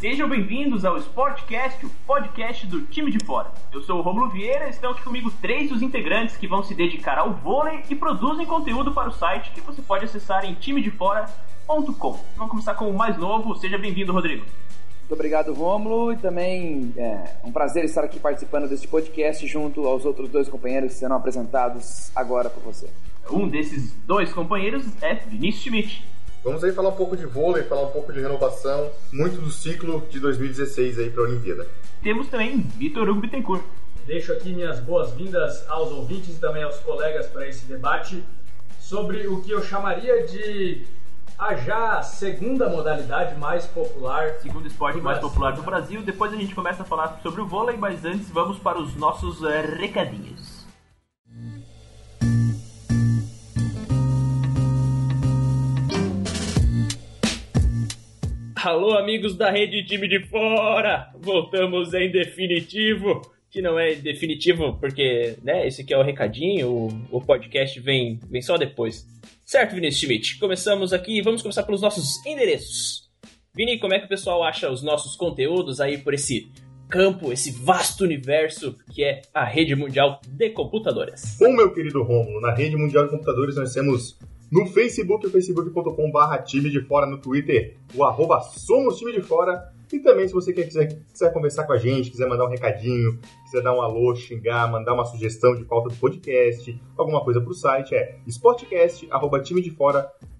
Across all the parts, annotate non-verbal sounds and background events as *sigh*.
Sejam bem-vindos ao Sportcast, o podcast do time de fora. Eu sou o Romulo Vieira e estão aqui comigo três dos integrantes que vão se dedicar ao vôlei e produzem conteúdo para o site que você pode acessar em timedefora.com. Vamos começar com o mais novo. Seja bem-vindo, Rodrigo. Muito obrigado, Romulo, e também é um prazer estar aqui participando deste podcast junto aos outros dois companheiros que serão apresentados agora por você. Um desses dois companheiros é Vinícius Schmidt. Vamos aí falar um pouco de vôlei, falar um pouco de renovação, muito do ciclo de 2016 aí para a Olimpíada. Temos também Vitor Hugo Bittencourt. Deixo aqui minhas boas-vindas aos ouvintes e também aos colegas para esse debate sobre o que eu chamaria de a já segunda modalidade mais popular. Segundo esporte mais popular do Brasil. Depois a gente começa a falar sobre o vôlei, mas antes vamos para os nossos uh, recadinhos. Alô, amigos da rede Time de Fora! Voltamos em definitivo que não é definitivo, porque, né, esse aqui é o recadinho, o, o podcast vem, vem só depois. Certo, Vinícius Schmidt? Começamos aqui vamos começar pelos nossos endereços. Vini, como é que o pessoal acha os nossos conteúdos aí por esse campo, esse vasto universo que é a rede mundial de computadores? Bom, meu querido Romulo, na rede mundial de computadores nós temos no Facebook, o facebook.com.br time de fora, no Twitter, o arroba somos time de fora, e também, se você quiser, quiser conversar com a gente, quiser mandar um recadinho, quiser dar um alô, xingar, mandar uma sugestão de pauta do podcast, alguma coisa para o site, é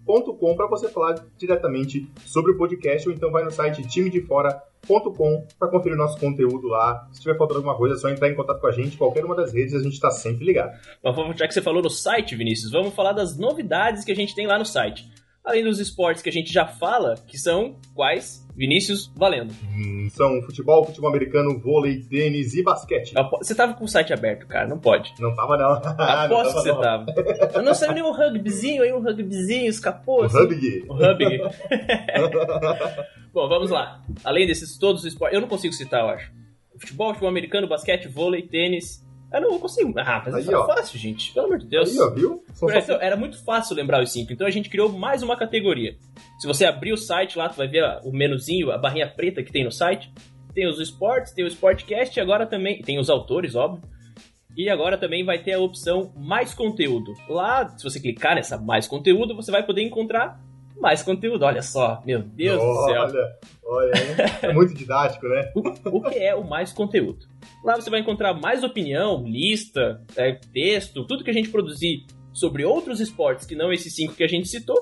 sportcast.timedefora.com para você falar diretamente sobre o podcast ou então vai no site timedefora.com para conferir o nosso conteúdo lá. Se tiver faltando alguma coisa, é só entrar em contato com a gente, qualquer uma das redes, a gente está sempre ligado. Bom, já que você falou no site, Vinícius, vamos falar das novidades que a gente tem lá no site. Além dos esportes que a gente já fala, que são quais? Vinícius, valendo. Hum, são futebol, futebol americano, vôlei, tênis e basquete. Você tava com o site aberto, cara, não pode. Não tava, não. *laughs* Aposto que você tava. Eu não saiu nenhum rugbyzinho aí, um rugbyzinho, escapou. Assim. rugby. Rugby. *laughs* Bom, vamos lá. Além desses todos os esportes, eu não consigo citar, eu acho. Futebol, futebol americano, basquete, vôlei, tênis, eu não consigo. Ah, mas Aí, é ó. fácil, gente. Pelo amor de Deus. Aí, ó, viu? Só- isso, era muito fácil lembrar os cinco. Então a gente criou mais uma categoria. Se você abrir o site lá, tu vai ver o menuzinho, a barrinha preta que tem no site. Tem os esportes, tem o Sportcast e agora também. Tem os autores, óbvio. E agora também vai ter a opção mais conteúdo. Lá, se você clicar nessa mais conteúdo, você vai poder encontrar mais conteúdo. Olha só, meu Deus do céu. Olha, olha, é muito didático, né? *laughs* o que é o mais conteúdo. Lá você vai encontrar mais opinião, lista, é, texto, tudo que a gente produzir sobre outros esportes que não esses cinco que a gente citou,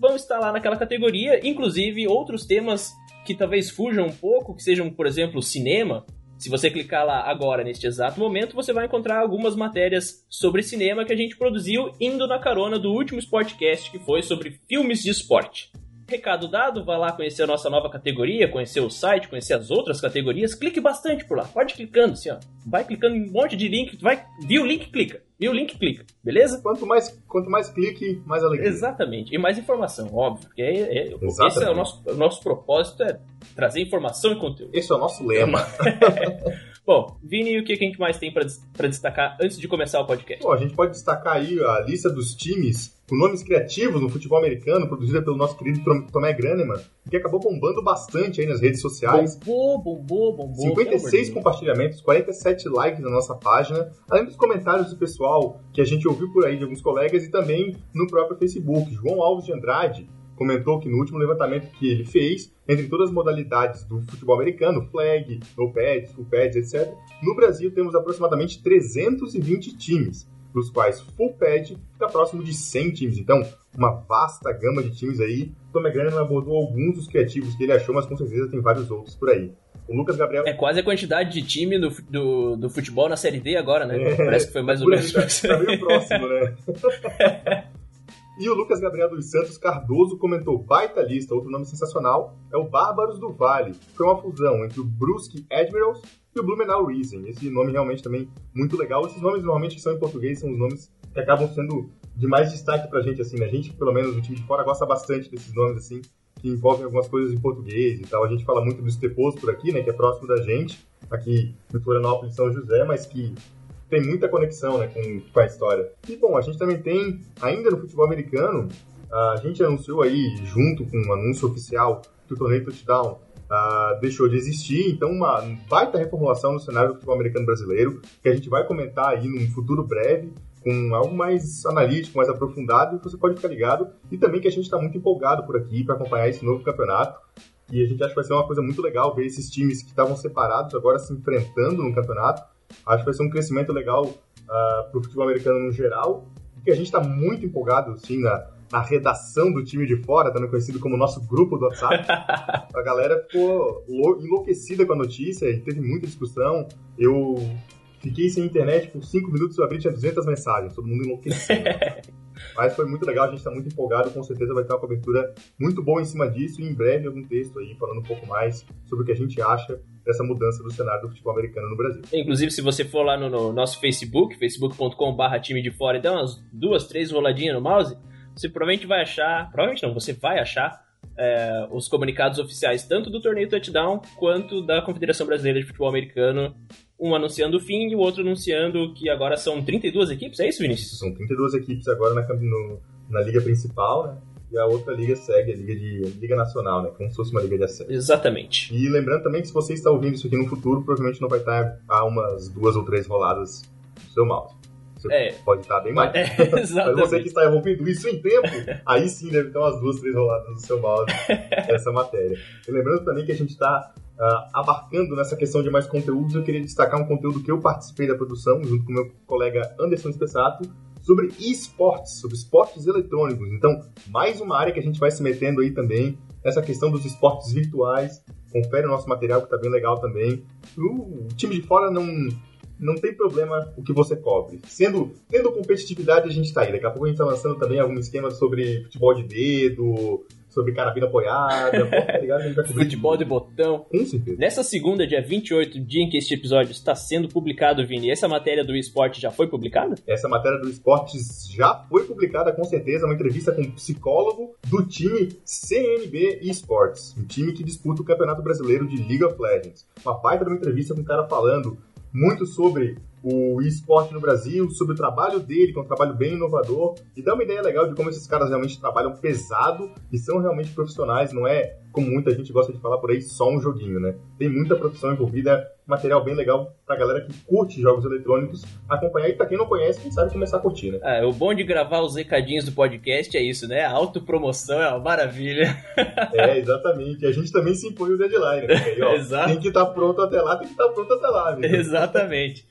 vão estar lá naquela categoria, inclusive outros temas que talvez fujam um pouco, que sejam, por exemplo, cinema. Se você clicar lá agora, neste exato momento, você vai encontrar algumas matérias sobre cinema que a gente produziu indo na carona do último Sportcast, que foi sobre filmes de esporte. Recado dado, vá lá conhecer a nossa nova categoria, conhecer o site, conhecer as outras categorias. Clique bastante por lá. Pode clicando, assim, ó. Vai clicando em um monte de link. Vai, viu o link, clica. Viu o link, clica. Beleza? Quanto mais, quanto mais clique, mais alegria. Exatamente. E mais informação, óbvio. Porque é, é- esse é o nosso, o nosso propósito, é trazer informação e conteúdo. Esse é o nosso lema. *laughs* Bom, Vini, o que a gente mais tem pra destacar antes de começar o podcast? Bom, a gente pode destacar aí a lista dos times com nomes criativos no futebol americano, produzida pelo nosso querido Tom- Tomé Graneman, que acabou bombando bastante aí nas redes sociais. Bombou, bombou, bombou. 56 compartilhamentos, 47 likes na nossa página, além dos comentários do pessoal que a gente ouviu por aí de alguns colegas e também no próprio Facebook. João Alves de Andrade comentou que no último levantamento que ele fez, entre todas as modalidades do futebol americano, flag, no pads, full pads, etc., no Brasil temos aproximadamente 320 times, dos quais full pad está próximo de 100 times. Então, uma vasta gama de times aí. Tom McGrannon abordou alguns dos criativos que ele achou, mas com certeza tem vários outros por aí. O Lucas Gabriel É quase a quantidade de time do, do, do futebol na Série D agora, né? É, Parece que foi mais ou Por aí, menos tá, isso. tá meio próximo, né? *laughs* e o Lucas Gabriel dos Santos Cardoso comentou baita lista, outro nome sensacional, é o Bárbaros do Vale. Foi uma fusão entre o Brusque Admirals e o Blumenau Racing. Esse nome realmente também muito legal. Esses nomes normalmente que são em português são os nomes que acabam sendo de mais destaque pra gente, assim, né? A gente, pelo menos, o time de fora gosta bastante desses nomes, assim, que envolvem algumas coisas em português e tal. A gente fala muito do Esteposo por aqui, né? Que é próximo da gente, aqui em Florianópolis, São José, mas que tem muita conexão né, com, com a história. E bom, a gente também tem, ainda no futebol americano, a gente anunciou aí, junto com um anúncio oficial do torneio Touchdown, uh, deixou de existir, então uma baita reformulação no cenário do futebol americano brasileiro, que a gente vai comentar aí num futuro breve, com algo mais analítico, mais aprofundado, e você pode ficar ligado. E também que a gente está muito empolgado por aqui para acompanhar esse novo campeonato. E a gente acha que vai ser uma coisa muito legal ver esses times que estavam separados agora se enfrentando no campeonato. Acho que vai ser um crescimento legal uh, ah, para o futebol americano no geral. Porque a gente está muito empolgado, sim, na, na redação do time de fora, também conhecido como nosso grupo do WhatsApp. *laughs* a galera ficou enlouquecida com a notícia e teve muita discussão. Eu Fiquei sem internet por 5 minutos, eu abri tinha 200 mensagens, todo mundo enlouquecendo. *laughs* Mas foi muito legal, a gente está muito empolgado, com certeza vai ter uma cobertura muito boa em cima disso e em breve algum texto aí falando um pouco mais sobre o que a gente acha dessa mudança do cenário do futebol americano no Brasil. Inclusive, se você for lá no, no nosso Facebook, facebook.com.br time de fora e der umas duas, três roladinhas no mouse, você provavelmente vai achar, provavelmente não, você vai achar é, os comunicados oficiais tanto do torneio touchdown quanto da Confederação Brasileira de Futebol Americano um anunciando o fim e o outro anunciando que agora são 32 equipes, é isso, Vinícius? São 32 equipes agora na, no, na liga principal, né? E a outra liga segue, a liga, de, Liga Nacional, né? Como se fosse uma liga de acesso. Exatamente. E lembrando também que se você está ouvindo isso aqui no futuro, provavelmente não vai estar a umas duas ou três roladas do seu mouse. Você é. pode estar bem mais. É, *laughs* Mas você que está ouvindo isso em tempo, aí sim deve ter umas duas, três roladas no seu mouse *laughs* essa matéria. E lembrando também que a gente está uh, abarcando nessa questão de mais conteúdos, eu queria destacar um conteúdo que eu participei da produção, junto com meu colega Anderson Spessato, sobre esportes, sobre esportes eletrônicos. Então, mais uma área que a gente vai se metendo aí também, essa questão dos esportes virtuais. Confere o nosso material que está bem legal também. O time de fora não não tem problema o que você cobre. Sendo, tendo competitividade, a gente está aí. Daqui a pouco a gente está lançando também algum esquema sobre futebol de dedo, sobre carabina apoiada, tá ligado? *laughs* Futebol de botão. Com certeza. Nessa segunda, dia 28, dia em que este episódio está sendo publicado, Vini, essa matéria do esporte já foi publicada? Essa matéria do esporte já foi publicada, com certeza, uma entrevista com um psicólogo do time CNB Esports, um time que disputa o Campeonato Brasileiro de League of Legends. Uma baita de uma entrevista com um cara falando muito sobre o esporte no Brasil, sobre o trabalho dele, que é um trabalho bem inovador, e dá uma ideia legal de como esses caras realmente trabalham pesado e são realmente profissionais, não é como muita gente gosta de falar por aí, só um joguinho, né? Tem muita produção envolvida, material bem legal pra galera que curte jogos eletrônicos acompanhar e pra quem não conhece, quem sabe começar a curtir, né? É, o bom de gravar os recadinhos do podcast é isso, né? A autopromoção é uma maravilha. *laughs* é, exatamente. A gente também se impõe o deadline, né? Ó, *laughs* Exato. Tem que estar tá pronto até lá, tem que estar tá pronto até lá. *laughs* Viu? Exatamente.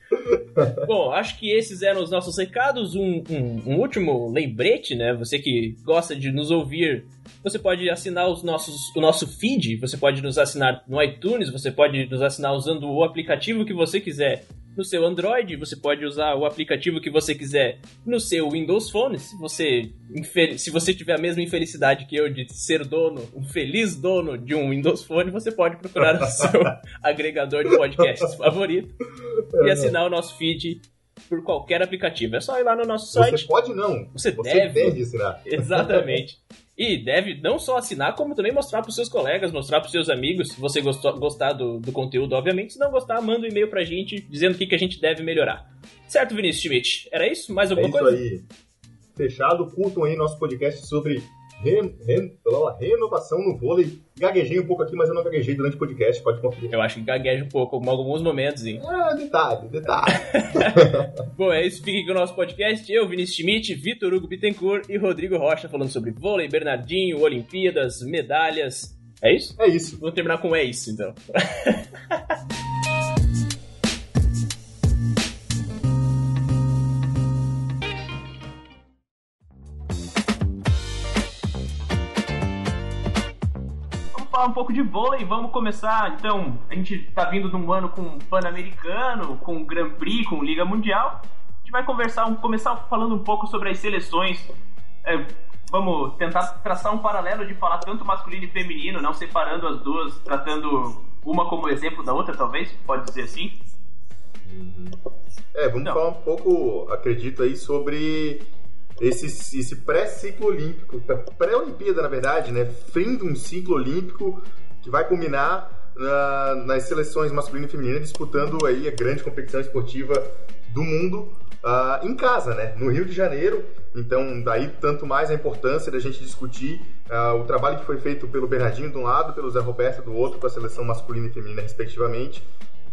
Bom, acho que esses eram os nossos recados. Um, um, um, último lembrete, né? Você que gosta de nos ouvir, você pode assinar os nossos, o nosso feed. Você pode nos assinar no iTunes, você pode nos assinar usando o aplicativo que você quiser no seu Android, você pode usar o aplicativo que você quiser no seu Windows Phone. Se você, se você tiver a mesma infelicidade que eu de ser dono, um feliz dono de um Windows Phone, você pode procurar o seu *laughs* agregador de podcasts favorito e assinar o nosso feed por qualquer aplicativo. É só ir lá no nosso site. Você pode não. Você, você deve. deve assinar. Exatamente. *laughs* E deve não só assinar, como também mostrar para os seus colegas, mostrar para os seus amigos, se você gostou, gostar do, do conteúdo, obviamente. Se não gostar, manda um e-mail para a gente dizendo o que, que a gente deve melhorar. Certo, Vinícius Schmidt? Era isso? Mais alguma é coisa? isso aí. Fechado, curtam aí nosso podcast sobre Ren, ren, renovação no vôlei. Gaguejei um pouco aqui, mas eu não gaguejei durante o podcast, pode conferir. Eu acho que gagueja um pouco, em alguns momentos, hein? Ah, detalhe, detalhe. *laughs* Bom, é isso. Fique com o nosso podcast. Eu, Vinícius Schmidt, Vitor Hugo Bittencourt e Rodrigo Rocha falando sobre vôlei, Bernardinho, Olimpíadas, medalhas. É isso? É isso. Vamos terminar com é isso, então. *laughs* falar um pouco de vôlei. Vamos começar, então. A gente tá vindo de um ano com Pan-Americano, com Grand Prix, com Liga Mundial. A gente vai conversar, começar falando um pouco sobre as seleções. É, vamos tentar traçar um paralelo de falar tanto masculino e feminino, não separando as duas, tratando uma como exemplo da outra, talvez, pode dizer assim. É, vamos falar um pouco, acredito aí, sobre esse, esse pré-ciclo olímpico, pré-Olimpíada, na verdade, né? Fim de um ciclo olímpico que vai culminar na, nas seleções masculina e feminina disputando aí a grande competição esportiva do mundo. uh, em casa, né? No Rio de Janeiro. Então, daí tanto mais a importância da gente discutir uh, o trabalho que foi feito pelo Bernardinho de um lado, pelo Zé Roberto do outro, com a seleção masculina e feminina, respectivamente.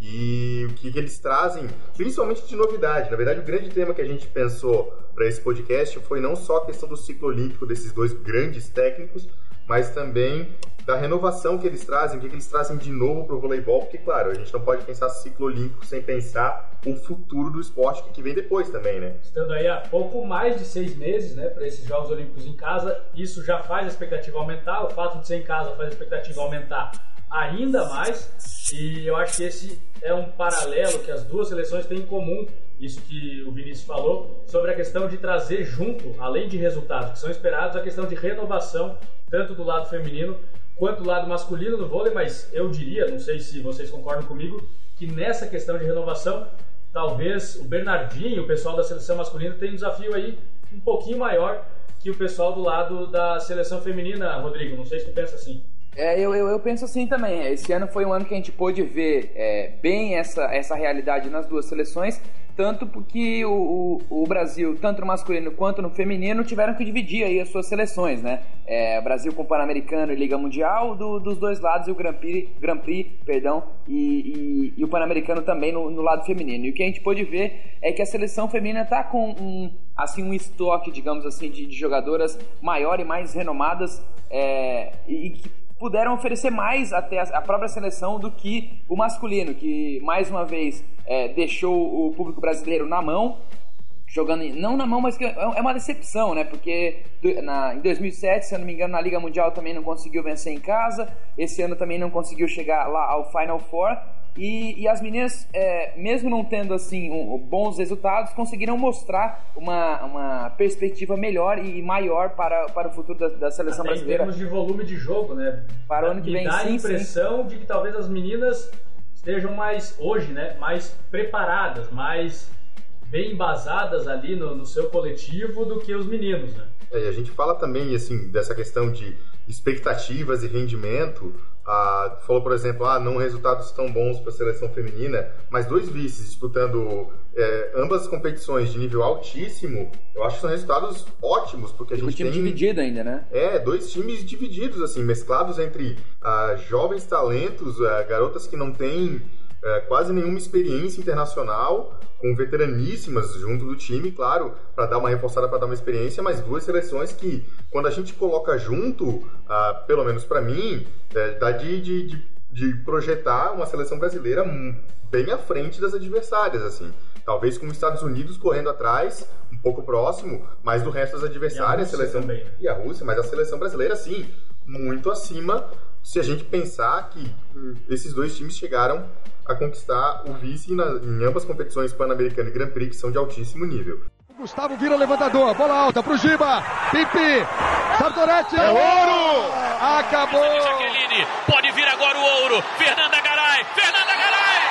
E o que, que eles trazem, principalmente de novidade. Na verdade, o grande tema que a gente pensou para esse podcast foi não só a questão do ciclo olímpico desses dois grandes técnicos, mas também da renovação que eles trazem, o que, que eles trazem de novo para o voleibol, porque, claro, a gente não pode pensar ciclo olímpico sem pensar o futuro do esporte que vem depois também, né? Estando aí há pouco mais de seis meses, né, para esses Jogos Olímpicos em casa, isso já faz a expectativa aumentar, o fato de ser em casa faz a expectativa aumentar ainda mais, e eu acho que esse é um paralelo que as duas seleções têm em comum, isso que o Vinícius falou, sobre a questão de trazer junto, além de resultados que são esperados, a questão de renovação, tanto do lado feminino quanto do lado masculino no vôlei, mas eu diria, não sei se vocês concordam comigo, que nessa questão de renovação, talvez o Bernardinho, o pessoal da seleção masculina, tem um desafio aí um pouquinho maior que o pessoal do lado da seleção feminina, Rodrigo. Não sei se tu pensa assim. É, eu, eu, eu, penso assim também. Esse ano foi um ano que a gente pôde ver é, bem essa, essa realidade nas duas seleções, tanto porque o, o, o, Brasil, tanto no masculino quanto no feminino, tiveram que dividir aí as suas seleções, né? É, Brasil com Pan-Americano e Liga Mundial do, dos dois lados e o Grand Prix, Grand Prix perdão, e, e, e o Pan-Americano também no, no, lado feminino. E o que a gente pôde ver é que a seleção feminina tá com um, assim, um estoque, digamos assim, de, de jogadoras maior e mais renomadas é, e que puderam oferecer mais até a própria seleção do que o masculino, que mais uma vez é, deixou o público brasileiro na mão, jogando não na mão, mas que é, é uma decepção, né? Porque na, em 2007, se eu não me engano, na Liga Mundial também não conseguiu vencer em casa. Esse ano também não conseguiu chegar lá ao Final Four. E, e as meninas, é, mesmo não tendo assim um, bons resultados, conseguiram mostrar uma, uma perspectiva melhor e maior para, para o futuro da, da seleção Até brasileira. Em termos de volume de jogo, né? Para o ano que vem, dá sim, a impressão sim. de que talvez as meninas estejam mais hoje, né? Mais preparadas, mais bem embasadas ali no, no seu coletivo do que os meninos, né? É, e a gente fala também assim dessa questão de expectativas e rendimento ah, falou, por exemplo, ah, não resultados tão bons para a seleção feminina, mas dois vices disputando é, ambas as competições de nível altíssimo, eu acho que são resultados ótimos, porque a gente um time tem... dividido ainda, né? É, dois times divididos, assim, mesclados entre ah, jovens talentos, ah, garotas que não têm é, quase nenhuma experiência internacional, com veteraníssimas junto do time, claro, para dar uma reforçada, para dar uma experiência, mas duas seleções que, quando a gente coloca junto, ah, pelo menos para mim, é, dá de, de, de, projetar uma seleção brasileira bem à frente das adversárias, assim. Talvez com os Estados Unidos correndo atrás, um pouco próximo, mas do resto das adversárias, e a, seleção também. e a Rússia, mas a seleção brasileira sim, muito acima se a gente pensar que hum, esses dois times chegaram a conquistar o vice na, em ambas competições Pan-Americana e Grand Prix, que são de altíssimo nível. Gustavo vira levantador, bola alta pro Giba, Pipi, Sartorete, é ouro! Acabou! Jaqueline, pode vir agora o ouro, Fernanda Garay, Fernanda Garay!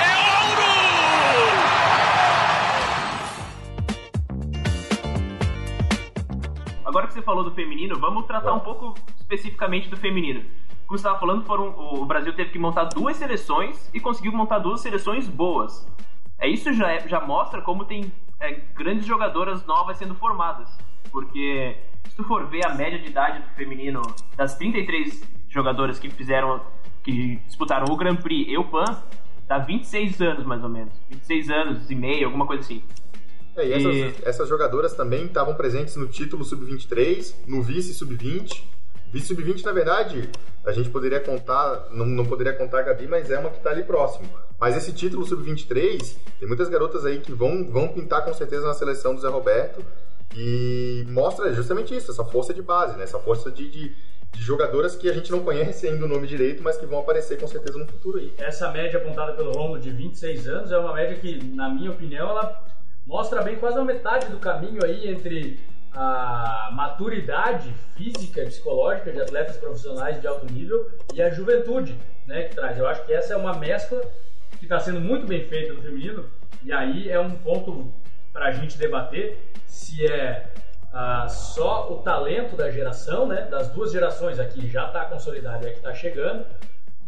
É ouro! Agora que você falou do feminino, vamos tratar um pouco especificamente do feminino como você estava falando, foram, o Brasil teve que montar duas seleções e conseguiu montar duas seleções boas. É, isso já, é, já mostra como tem é, grandes jogadoras novas sendo formadas. Porque se tu for ver a média de idade do feminino das 33 jogadoras que fizeram, que disputaram o Grand Prix e o PAN, dá 26 anos mais ou menos. 26 anos e meio, alguma coisa assim. É, e essas, e... essas jogadoras também estavam presentes no título sub-23, no vice sub-20 Vice sub-20, na verdade, a gente poderia contar, não, não poderia contar a Gabi, mas é uma que está ali próximo. Mas esse título sub-23, tem muitas garotas aí que vão, vão pintar com certeza na seleção do Zé Roberto e mostra justamente isso, essa força de base, né? essa força de, de, de jogadoras que a gente não conhece ainda o nome direito, mas que vão aparecer com certeza no futuro aí. Essa média apontada pelo Romulo de 26 anos é uma média que, na minha opinião, ela mostra bem quase a metade do caminho aí entre a maturidade física e psicológica de atletas profissionais de alto nível e a juventude né, que traz. Eu acho que essa é uma mescla que está sendo muito bem feita no feminino e aí é um ponto para a gente debater se é ah, só o talento da geração, né, das duas gerações aqui já está consolidado e que está chegando,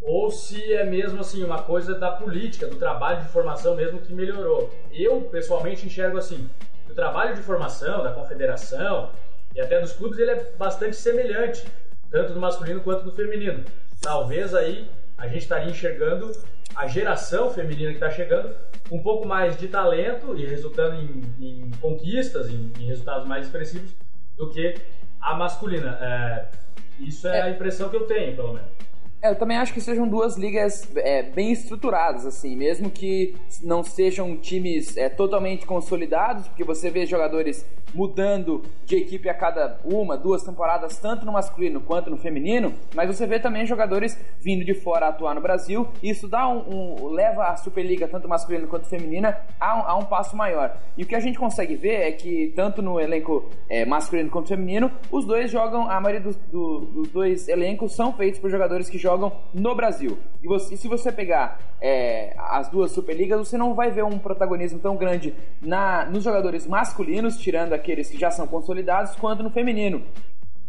ou se é mesmo assim uma coisa da política, do trabalho de formação mesmo que melhorou. Eu pessoalmente enxergo assim, trabalho de formação da confederação e até dos clubes ele é bastante semelhante, tanto no masculino quanto no feminino. Talvez aí a gente estaria enxergando a geração feminina que está chegando um pouco mais de talento e resultando em, em conquistas, em, em, resultados mais expressivos do que a masculina. É, isso é, é, a impressão que eu tenho, pelo menos. É, eu também acho que sejam duas ligas é, bem estruturadas, assim, mesmo que não sejam times é, totalmente consolidados, porque você vê jogadores mudando de equipe a cada uma, duas temporadas, tanto no masculino quanto no feminino, mas você vê também jogadores vindo de fora atuar no Brasil, e isso dá um, um leva a Superliga, tanto masculino quanto feminina, a um, a um, passo maior. E o que a gente consegue ver é que, tanto no elenco é, masculino quanto feminino, os dois jogam, a maioria dos, do, dos dois elencos são feitos por jogadores que jogam no Brasil. E, você, e se você pegar é, as duas Superligas, você não vai ver um protagonismo tão grande na, nos jogadores masculinos, tirando aqueles que já são consolidados, quanto no feminino.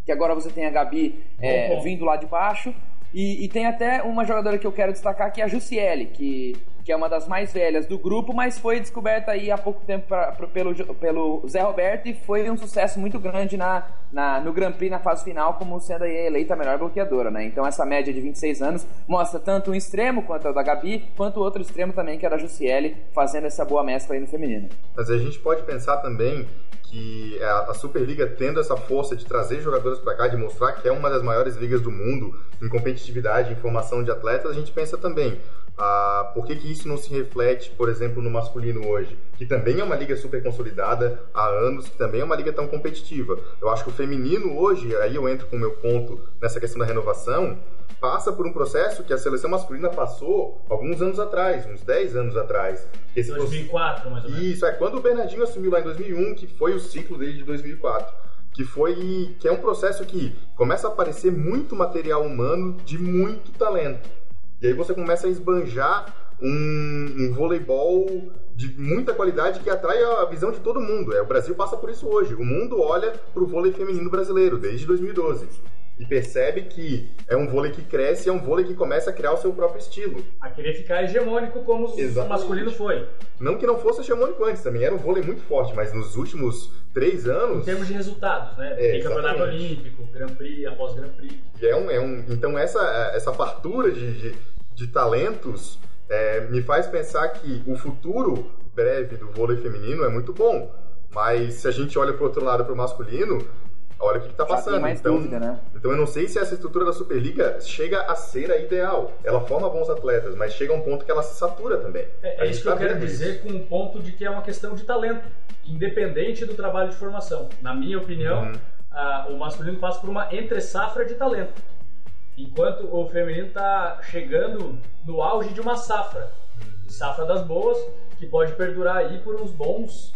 Que agora você tem a Gabi é, vindo lá de baixo. E, e, tem até uma jogadora que eu quero destacar que é a Jussiele, que que é uma das mais velhas do grupo, mas foi descoberta aí há pouco tempo pra, pra, pelo, pelo Zé Roberto e foi um sucesso muito grande na, na, no Grand Prix na fase final, como sendo aí eleita a melhor bloqueadora, né? Então essa média de 26 anos mostra tanto um extremo quanto o da Gabi, quanto o outro extremo também, que era a Jussiele, fazendo essa boa mescla aí no feminino. Mas a gente pode pensar também que a Superliga tendo essa força de trazer jogadores para cá, de mostrar que é uma das maiores ligas do mundo em competitividade, em formação de atletas, a gente pensa também, ah, por que, que isso não se reflete, por exemplo, no masculino hoje? Que também é uma liga super consolidada há anos, que também é uma liga tão competitiva. Eu acho que o feminino hoje, aí eu entro com o meu ponto nessa questão da renovação, passa por um processo que a seleção masculina passou alguns anos atrás, uns 10 anos atrás. Esse 2004, mais ou menos. Isso, é quando o Bernardinho assumiu lá em 2001, que foi o ciclo dele de 2004 que foi que é um processo que começa a aparecer muito material humano de muito talento. E aí você começa a esbanjar um, um voleibol de muita qualidade que atrai a visão de todo mundo. É, o Brasil passa por isso hoje. O mundo olha para o vôlei feminino brasileiro desde 2012 e percebe que é um vôlei que cresce, é um vôlei que começa a criar o seu próprio estilo. A querer ficar hegemônico como Exatamente. o masculino foi. Não que não fosse hegemônico antes, também era um vôlei muito forte, mas nos últimos três anos... Em termos de resultados, né? É, Tem campeonato olímpico, Grand Prix após Grand Prix. É um, é um, então essa, essa fartura de, de de talentos é, me faz pensar que o futuro breve do vôlei feminino é muito bom. Mas se a gente olha para o outro lado, para o masculino, olha o que está passando. mais então, dúvida, né? então eu não sei se essa estrutura da Superliga chega a ser a ideal. Ela forma bons atletas, mas chega a um ponto que ela se satura também. É, é isso que tá eu quero dizer isso. com um ponto de que é uma questão de talento, independente do trabalho de formação. Na minha opinião, uhum. a, o masculino passa por uma entre-safra de talento enquanto o feminino está chegando no auge de uma safra, safra das boas, que pode perdurar aí por uns bons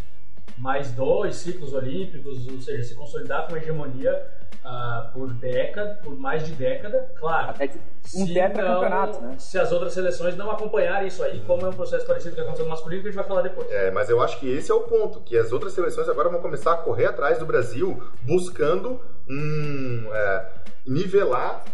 mais dois ciclos olímpicos, ou seja, se consolidar com uma hegemonia uh, por década, por mais de década, claro. Até de um campeonato, né? Se as outras seleções não acompanharem isso aí, como é um processo parecido que aconteceu no masculino, que a gente vai falar depois. É, mas eu acho que esse é o ponto, que as outras seleções agora vão começar a correr atrás do Brasil, buscando um, é, nivelar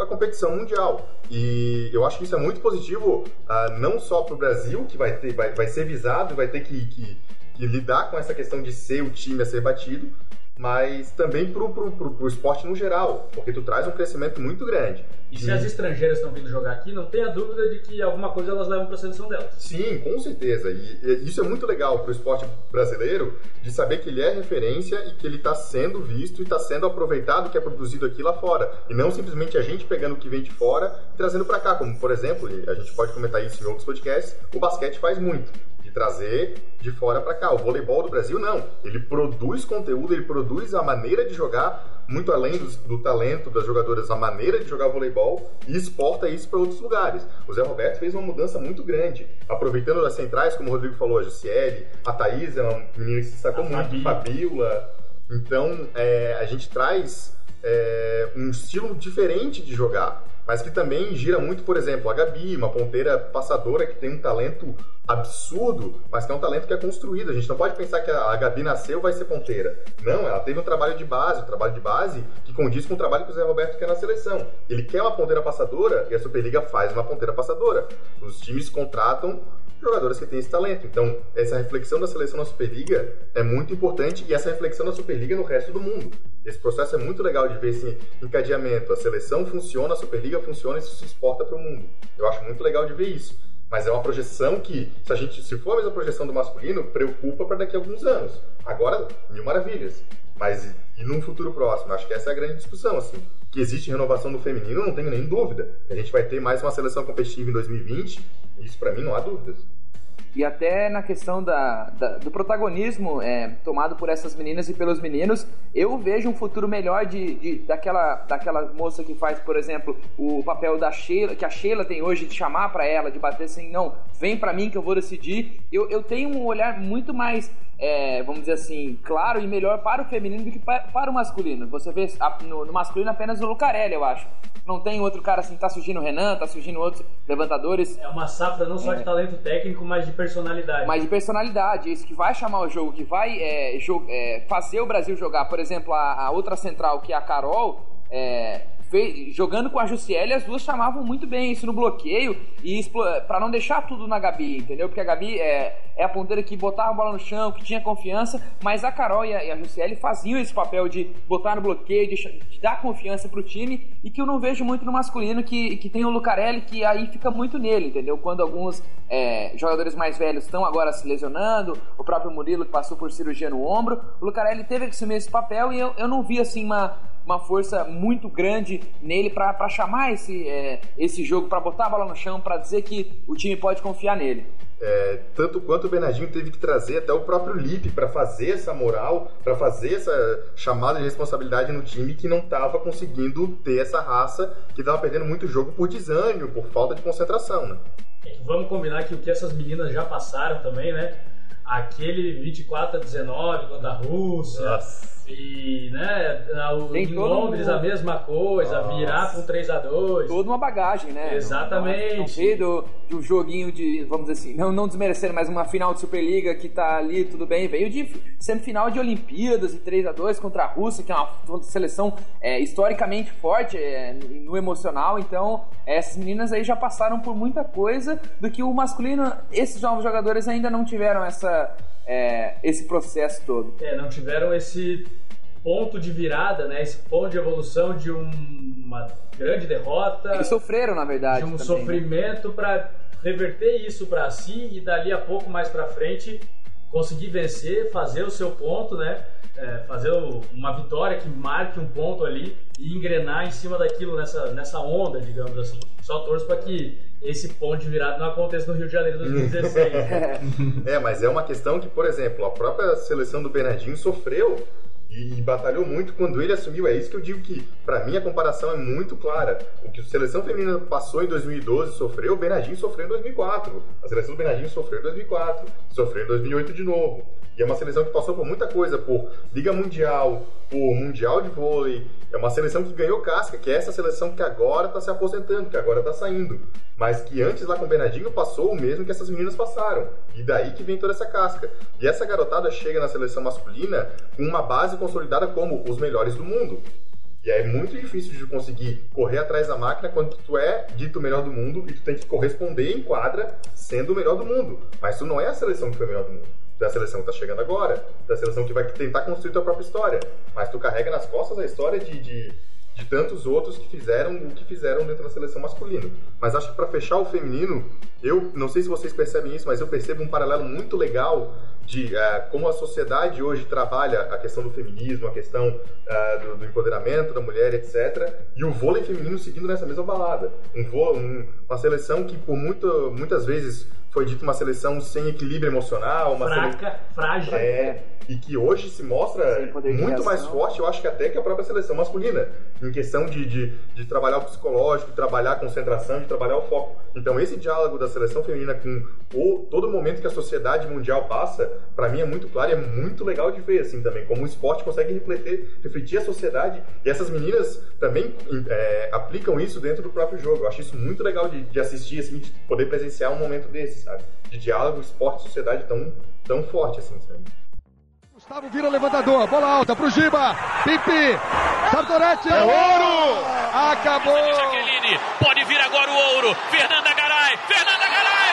a competição mundial. E eu acho que isso é muito positivo, uh, não só para o Brasil, que vai, ter, vai, vai ser visado, vai ter que, que, que, lidar com essa questão de ser o time a ser batido, mas também pro, pro, pro, pro esporte no geral, porque tu traz um crescimento muito grande. E se as estrangeiras estão vindo jogar aqui, não tenha dúvida de que alguma coisa elas levam para a seleção delas. Sim, com certeza. E, e isso é muito legal para o esporte brasileiro, de saber que ele é referência e que ele está sendo visto e está sendo aproveitado que é produzido aqui lá fora. E não simplesmente a gente pegando o que vem de fora e trazendo para cá, como por exemplo, a gente pode comentar isso em outros podcasts, o basquete faz muito trazer de fora para cá. O voleibol do Brasil não. Ele produz conteúdo, ele produz a maneira de jogar, muito além do, do talento das jogadoras, a maneira de jogar voleibol e exporta isso para outros lugares. O Zé Roberto fez uma mudança muito grande, aproveitando das centrais, como o Rodrigo falou, a Jussiele, a Thaís é uma menina que se destacou a muito, Fabíola. Então, é, a gente traz é, um estilo diferente de jogar mas que também gira muito, por exemplo, a Gabi, uma ponteira passadora que tem um talento absurdo, mas que é um talento que é construído. A gente não pode pensar que a Gabi nasceu vai ser ponteira. Não, ela teve um trabalho de base, um trabalho de base que condiz com o trabalho que o Zé Roberto quer na seleção. Ele quer uma ponteira passadora e a Superliga faz uma ponteira passadora. Os times contratam jogadores que têm esse talento. Então, essa reflexão da seleção na Superliga é muito importante e essa reflexão da Superliga no resto do mundo. Esse processo é muito legal de ver esse encadeamento. A seleção funciona, a Superliga funciona e isso se exporta para o mundo. Eu acho muito legal de ver isso. Mas é uma projeção que, se a gente se for a mesma projeção do masculino, preocupa para daqui a alguns anos. Agora, mil maravilhas. Mas e num futuro próximo? Acho que essa é a grande discussão, assim. Que existe renovação do feminino, não tenho nem dúvida. A gente vai ter mais uma seleção competitiva em 2020, isso para mim não há dúvidas. E até na questão da, da do protagonismo é, tomado por essas meninas e pelos meninos, eu vejo um futuro melhor de, de, daquela, daquela moça que faz, por exemplo, o papel da Sheila, que a Sheila tem hoje de chamar para ela, de bater assim, não, vem para mim que eu vou decidir. Eu, eu tenho um olhar muito mais é, vamos dizer assim, claro e melhor para o feminino do que para, o masculino. Você vê no, no, masculino apenas o Lucarelli, eu acho. Não tem outro cara assim, tá surgindo o Renan, tá surgindo outros levantadores. É uma safra não só é. de talento técnico, mas de personalidade. Mas de personalidade, isso que vai chamar o jogo, que vai é, é fazer o Brasil jogar. Por exemplo, a, a outra central, que é a Carol, é, jogando com a Jussiele, as duas chamavam muito bem isso no bloqueio e para não deixar tudo na Gabi, entendeu? Porque a Gabi é, é a ponteira que botava a bola no chão, que tinha confiança, mas a Carol e a, e a Jussiele faziam esse papel de botar no bloqueio, de, de dar confiança pro time e que eu não vejo muito no masculino, que, que tem o Lucarelli, que aí fica muito nele, entendeu? Quando alguns é, jogadores mais velhos estão agora se lesionando, o próprio Murilo que passou por cirurgia no ombro, o Lucarelli teve que assumir esse papel e eu, eu não vi assim uma uma força muito grande nele para chamar esse, é, esse jogo, para botar a bola no chão, para dizer que o time pode confiar nele. É, tanto quanto o Bernardinho teve que trazer até o próprio Lipe para fazer essa moral, para fazer essa chamada de responsabilidade no time que não estava conseguindo ter essa raça, que estava perdendo muito jogo por desânimo, por falta de concentração, né? Vamos combinar que o que essas meninas já passaram também, né? Aquele 24 a 19 contra a Rússia. Nossa e, né, em Londres a mesma coisa, Nossa. virar com 3 a 2 Toda uma bagagem, né? Exatamente. Não sei do, de um joguinho de, vamos dizer assim, não, não desmerecendo, mas uma final de Superliga que tá ali, tudo bem. Veio de semifinal de Olimpíadas e 3 a 2 contra a Rússia, que é uma seleção é, historicamente forte é, no, no, emocional. Então, essas meninas aí já passaram por muita coisa do que o masculino, esses novos jogadores ainda não tiveram essa é, esse processo todo. É, não tiveram esse ponto de virada, né? Esse ponto de evolução de um, uma grande derrota. Eles sofreram, na verdade. De um também, né? sofrimento né? para reverter isso para si e dali a pouco mais para frente conseguir vencer, fazer o seu ponto, né? É, fazer uma vitória que marque um ponto ali e engrenar em cima daquilo nessa, nessa onda, digamos assim. Só torço para que esse ponto de virada não aconteça no Rio de Janeiro 2016. *laughs* é, mas é uma questão que, por exemplo, a própria seleção do Bernardinho sofreu e, batalhou muito quando ele assumiu. É isso que eu digo que, para mim, a comparação é muito clara. O que a seleção feminina passou em 2012 sofreu, o Bernardinho sofreu em 2004. A seleção do Bernardinho sofreu em 2004, sofreu em 2008 de novo. E é uma seleção que passou por muita coisa, por Liga Mundial, por Mundial de Vôlei. É uma seleção que ganhou casca, que é essa seleção que agora está se aposentando, que agora está saindo. Mas que antes lá com o Bernardinho passou o mesmo que essas meninas passaram. E daí que vem toda essa casca. E essa garotada chega na seleção masculina com uma base consolidada como os melhores do mundo. E é muito difícil de conseguir correr atrás da máquina quando tu é dito o melhor do mundo e tu tem que corresponder em quadra sendo o melhor do mundo. Mas tu não é a seleção que foi o melhor do mundo da seleção que está chegando agora, da seleção que vai tentar construir tua própria história. Mas tu carrega nas costas a história de, de, de tantos outros que fizeram o que fizeram dentro da seleção masculina. Mas acho que para fechar o feminino, eu não sei se vocês percebem isso, mas eu percebo um paralelo muito legal de uh, como a sociedade hoje trabalha a questão do feminismo, a questão uh, do, do, empoderamento da mulher, etc. E o vôlei feminino seguindo nessa mesma balada. Um, um, uma seleção que por muito, muitas vezes foi dito uma seleção sem equilíbrio emocional, uma Fraca, frágil. é, e que hoje se mostra muito mais forte, eu acho que até que a própria seleção masculina, em questão de, de, de trabalhar o psicológico, de trabalhar a concentração, de trabalhar o foco. Então esse diálogo da seleção feminina com o, todo momento que a sociedade mundial passa, pra mim é muito claro e é muito legal de ver, assim, também, como o esporte consegue refletir, refletir a sociedade, e essas meninas também é, aplicam isso dentro do próprio jogo. Eu acho isso muito legal de, de assistir, assim, de poder presenciar um momento desse, sabe? De diálogo, esporte, sociedade tão, tão forte, assim, sabe? Gustavo vira levantador, bola alta pro Giba, Pipi, Sartorete, é ouro! Acabou! Jaqueline, pode vir agora o ouro. Fernanda Garay, Fernanda Garay!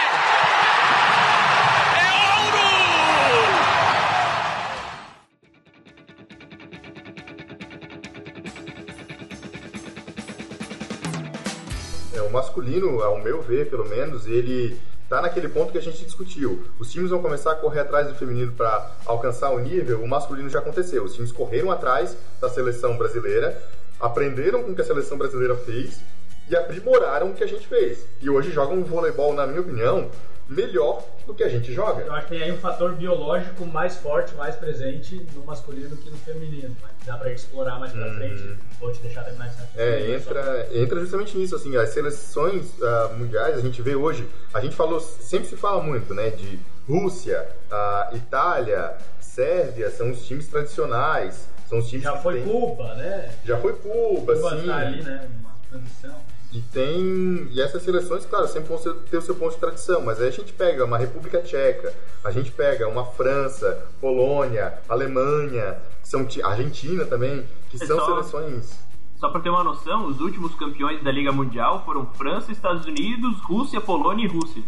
É, o masculino, ao meu ver, pelo menos, ele tá naquele ponto que a gente discutiu. Os times vão começar a correr atrás do feminino para alcançar o nível, o masculino já aconteceu. Os times correram atrás da seleção brasileira, aprenderam com o que a seleção brasileira fez e aprimoraram o que a gente fez. E hoje jogam um voleibol, na minha opinião, melhor do que a gente joga. Eu acho que tem aí um fator biológico mais forte, mais presente no masculino que no feminino. Mas dá pra explorar mais pra frente. Vou te deixar terminar Uhum. É, só- entra, entra justamente nisso, assim, as seleções ah, mundiais, a gente vê hoje, a gente falou, sempre se fala muito, né, de Rússia, ah, Itália, Sérvia, são os times tradicionais, são os times Já que foi tem- Cuba, né? já foi Cuba, Cuba sim, tá ali, né? Uma transição. E tem, e essas seleções, claro, sempre vão ter o seu ponto de tradição, mas aí a gente pega uma República Tcheca, a gente pega uma França, Polônia, Alemanha, são ti- Argentina também, que são Pessoal, seleções Só pra ter uma noção, os últimos campeões da Liga Mundial foram França, Estados Unidos, Rússia, Polônia e Rússia.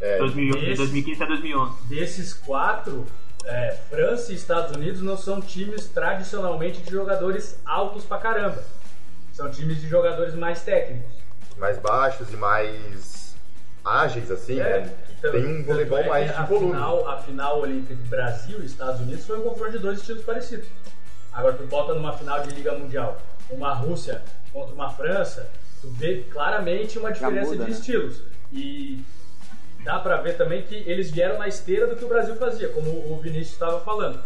É, 2000 de esse- 2015 a 2011. Desses quatro, é, França e Estados Unidos não são times tradicionalmente de jogadores altos pra caramba. São times de jogadores mais técnicos. mais baixos e mais ágeis, assim, né? então, Tem um voleibol é mais de a volume. Final, a final olímpica de Brasil e Estados Unidos foi um confronto de dois estilos parecidos. Agora, tu bota numa final de Liga Mundial uma Rússia contra uma França, tu vê claramente uma diferença muda, de né? estilos. E dá pra ver também que eles vieram na esteira do que o Brasil fazia, como o Vinícius estava falando.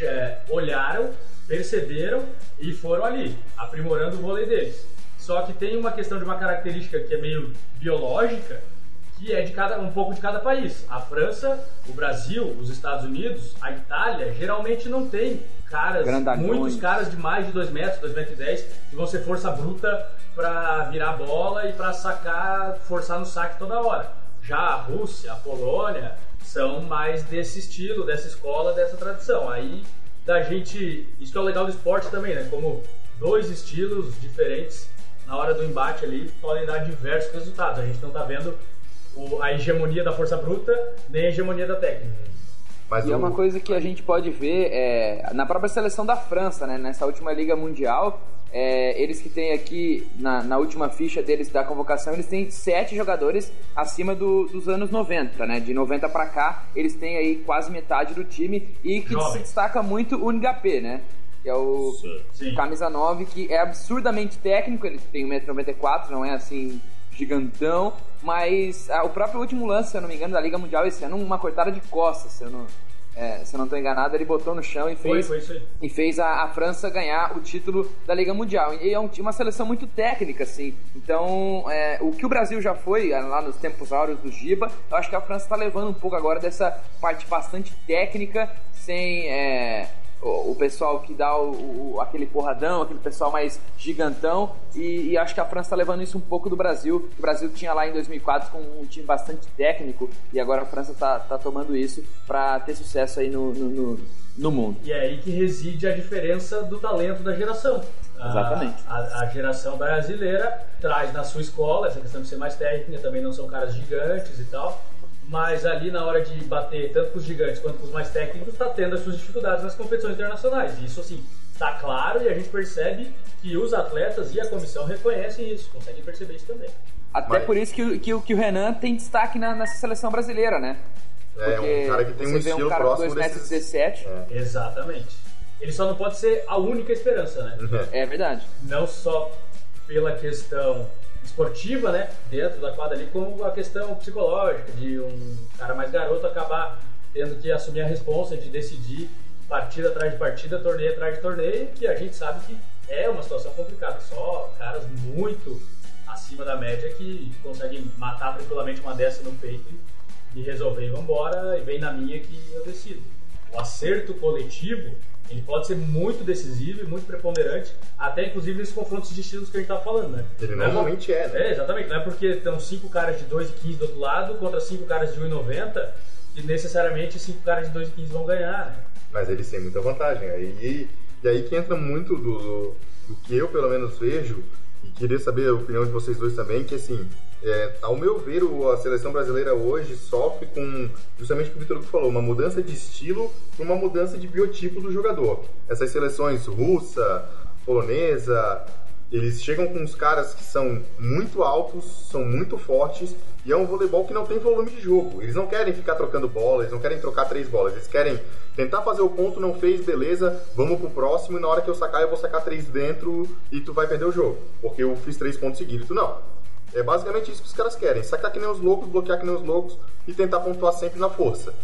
É, olharam, perceberam e foram ali, aprimorando o vôlei deles. Só que tem uma questão de uma característica que é meio biológica, que é de cada, um pouco de cada país. A França, o Brasil, os Estados Unidos, a Itália, geralmente não tem caras, Grandalhões. muitos caras de mais de 2 metros, 2 metros e 10, que vão ser força bruta pra virar a bola e pra sacar, forçar no saque toda hora. Já a Rússia, a Polônia, são mais desse estilo, dessa escola, dessa tradição. Aí da gente, isso que é o legal do esporte também, né? Como dois estilos diferentes na hora do embate ali podem dar diversos resultados. A gente não tá vendo o- a hegemonia da força bruta nem a hegemonia da técnica. Mas E é o- uma coisa que a gente pode ver é, na própria seleção da França, né? Nessa última Liga Mundial, é, eles que têm aqui, na, na última ficha deles da convocação, eles têm sete jogadores acima do- dos anos 90, né? De 90 pra cá, eles têm aí quase metade do time e que Jovem. se destaca muito o Ngapé, né? Que é o Sim. camisa 9, que é absurdamente técnico, ele tem 1,94m, não é assim gigantão, mas ah, o próprio último lance, se eu não me engano, da Liga Mundial esse ano, uma cortada de costas, se eu não, é, se eu não tô enganado, ele botou no chão e Foi, fez, foi aí. e fez a, a França ganhar o título da Liga Mundial. E é um- uma seleção muito técnica, assim. Então, é, o que o Brasil já foi é, lá nos tempos áureos do Giba, eu acho que a França está levando um pouco agora dessa parte bastante técnica, sem é, o, o pessoal que dá o, o- aquele porradão, aquele pessoal mais gigantão. E, e acho que a França está levando isso um pouco do Brasil. O Brasil tinha lá em 2004 com um time bastante técnico e agora a França está tá tomando isso para ter sucesso aí no- no- no, no mundo. E é aí que reside a diferença do talento da geração. A- Exatamente. A, a geração brasileira traz na sua escola essa questão de ser mais técnica, também não são caras gigantes e tal. Mas ali na hora de bater tanto com os gigantes quanto com os mais técnicos, está tendo as suas dificuldades nas competições internacionais. Isso assim, tá claro e a gente percebe que os atletas e a comissão reconhecem isso, conseguem perceber isso também. Até Mas- por isso que, o- que, o- que o Renan tem destaque na- nessa seleção brasileira, né? É, um cara que tem um estilo um cara próximo com 2,17 metros, desses- 17, Exatamente. Ele só não pode ser a única esperança, né? *laughs* é verdade. não só pela questão esportiva, né, dentro da quadra ali, como a questão psicológica de um cara mais garoto acabar tendo que assumir a responsa de decidir partida atrás de partida, torneio atrás de torneio, que a gente sabe que é uma situação complicada. Só caras muito acima da média que conseguem matar tranquilamente uma dessa no peito e resolver ir embora e vem na minha que eu decido. O acerto coletivo ele pode ser muito decisivo e muito preponderante, até inclusive nesses confrontos de estilos que a gente tá falando, né? Ele normalmente é, né? É, exatamente. Não é porque estão cinco caras de 2,15 do outro lado contra cinco caras de 1,90 que necessariamente cinco caras de 2,15 vão ganhar, né? Mas eles têm muita vantagem. Aí, e aí que entra muito do, do que eu, pelo menos, vejo, e queria saber a opinião de vocês dois também, que assim, é, ao meu ver, a seleção brasileira hoje sofre com, justamente o que o Vitor falou, uma mudança de estilo para uma mudança de biotipo do jogador. Essas seleções russa, polonesa, eles chegam com uns caras que são muito altos, são muito fortes, e é um voleibol que não tem volume de jogo. Eles não querem ficar trocando bola, eles não querem trocar três bolas, eles querem tentar fazer o ponto, não fez, beleza, vamos pro próximo, e na hora que eu sacar, eu vou sacar três dentro e tu vai perder o jogo, porque eu fiz três pontos seguidos. Tu não. É basicamente isso que os caras querem: sacar que nem os loucos, bloquear que nem os loucos e tentar pontuar sempre na força.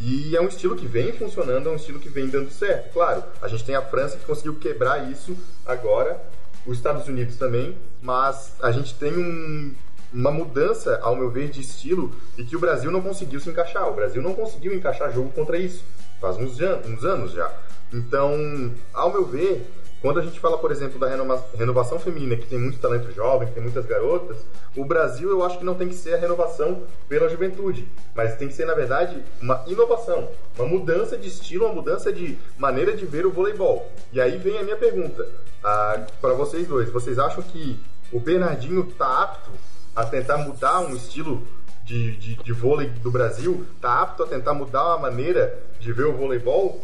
E é um estilo que vem funcionando, é um estilo que vem dando certo. Claro, a gente tem a França que conseguiu quebrar isso agora, os Estados Unidos também, mas a gente tem um, uma mudança, ao meu ver, de estilo e que o Brasil não conseguiu se encaixar. O Brasil não conseguiu encaixar jogo contra isso, faz uns, uns anos já. Então, ao meu ver, quando a gente fala, por exemplo, da renovação feminina, que tem muito talento jovem, que tem muitas garotas, o Brasil eu acho que não tem que ser a renovação pela juventude, mas tem que ser, na verdade, uma inovação, uma mudança de estilo, uma mudança de maneira de ver o voleibol. E aí vem a minha pergunta ah, para vocês dois: vocês acham que o Bernardinho está apto a tentar mudar um estilo de, de, de vôlei do Brasil? Está apto a tentar mudar a maneira de ver o voleibol?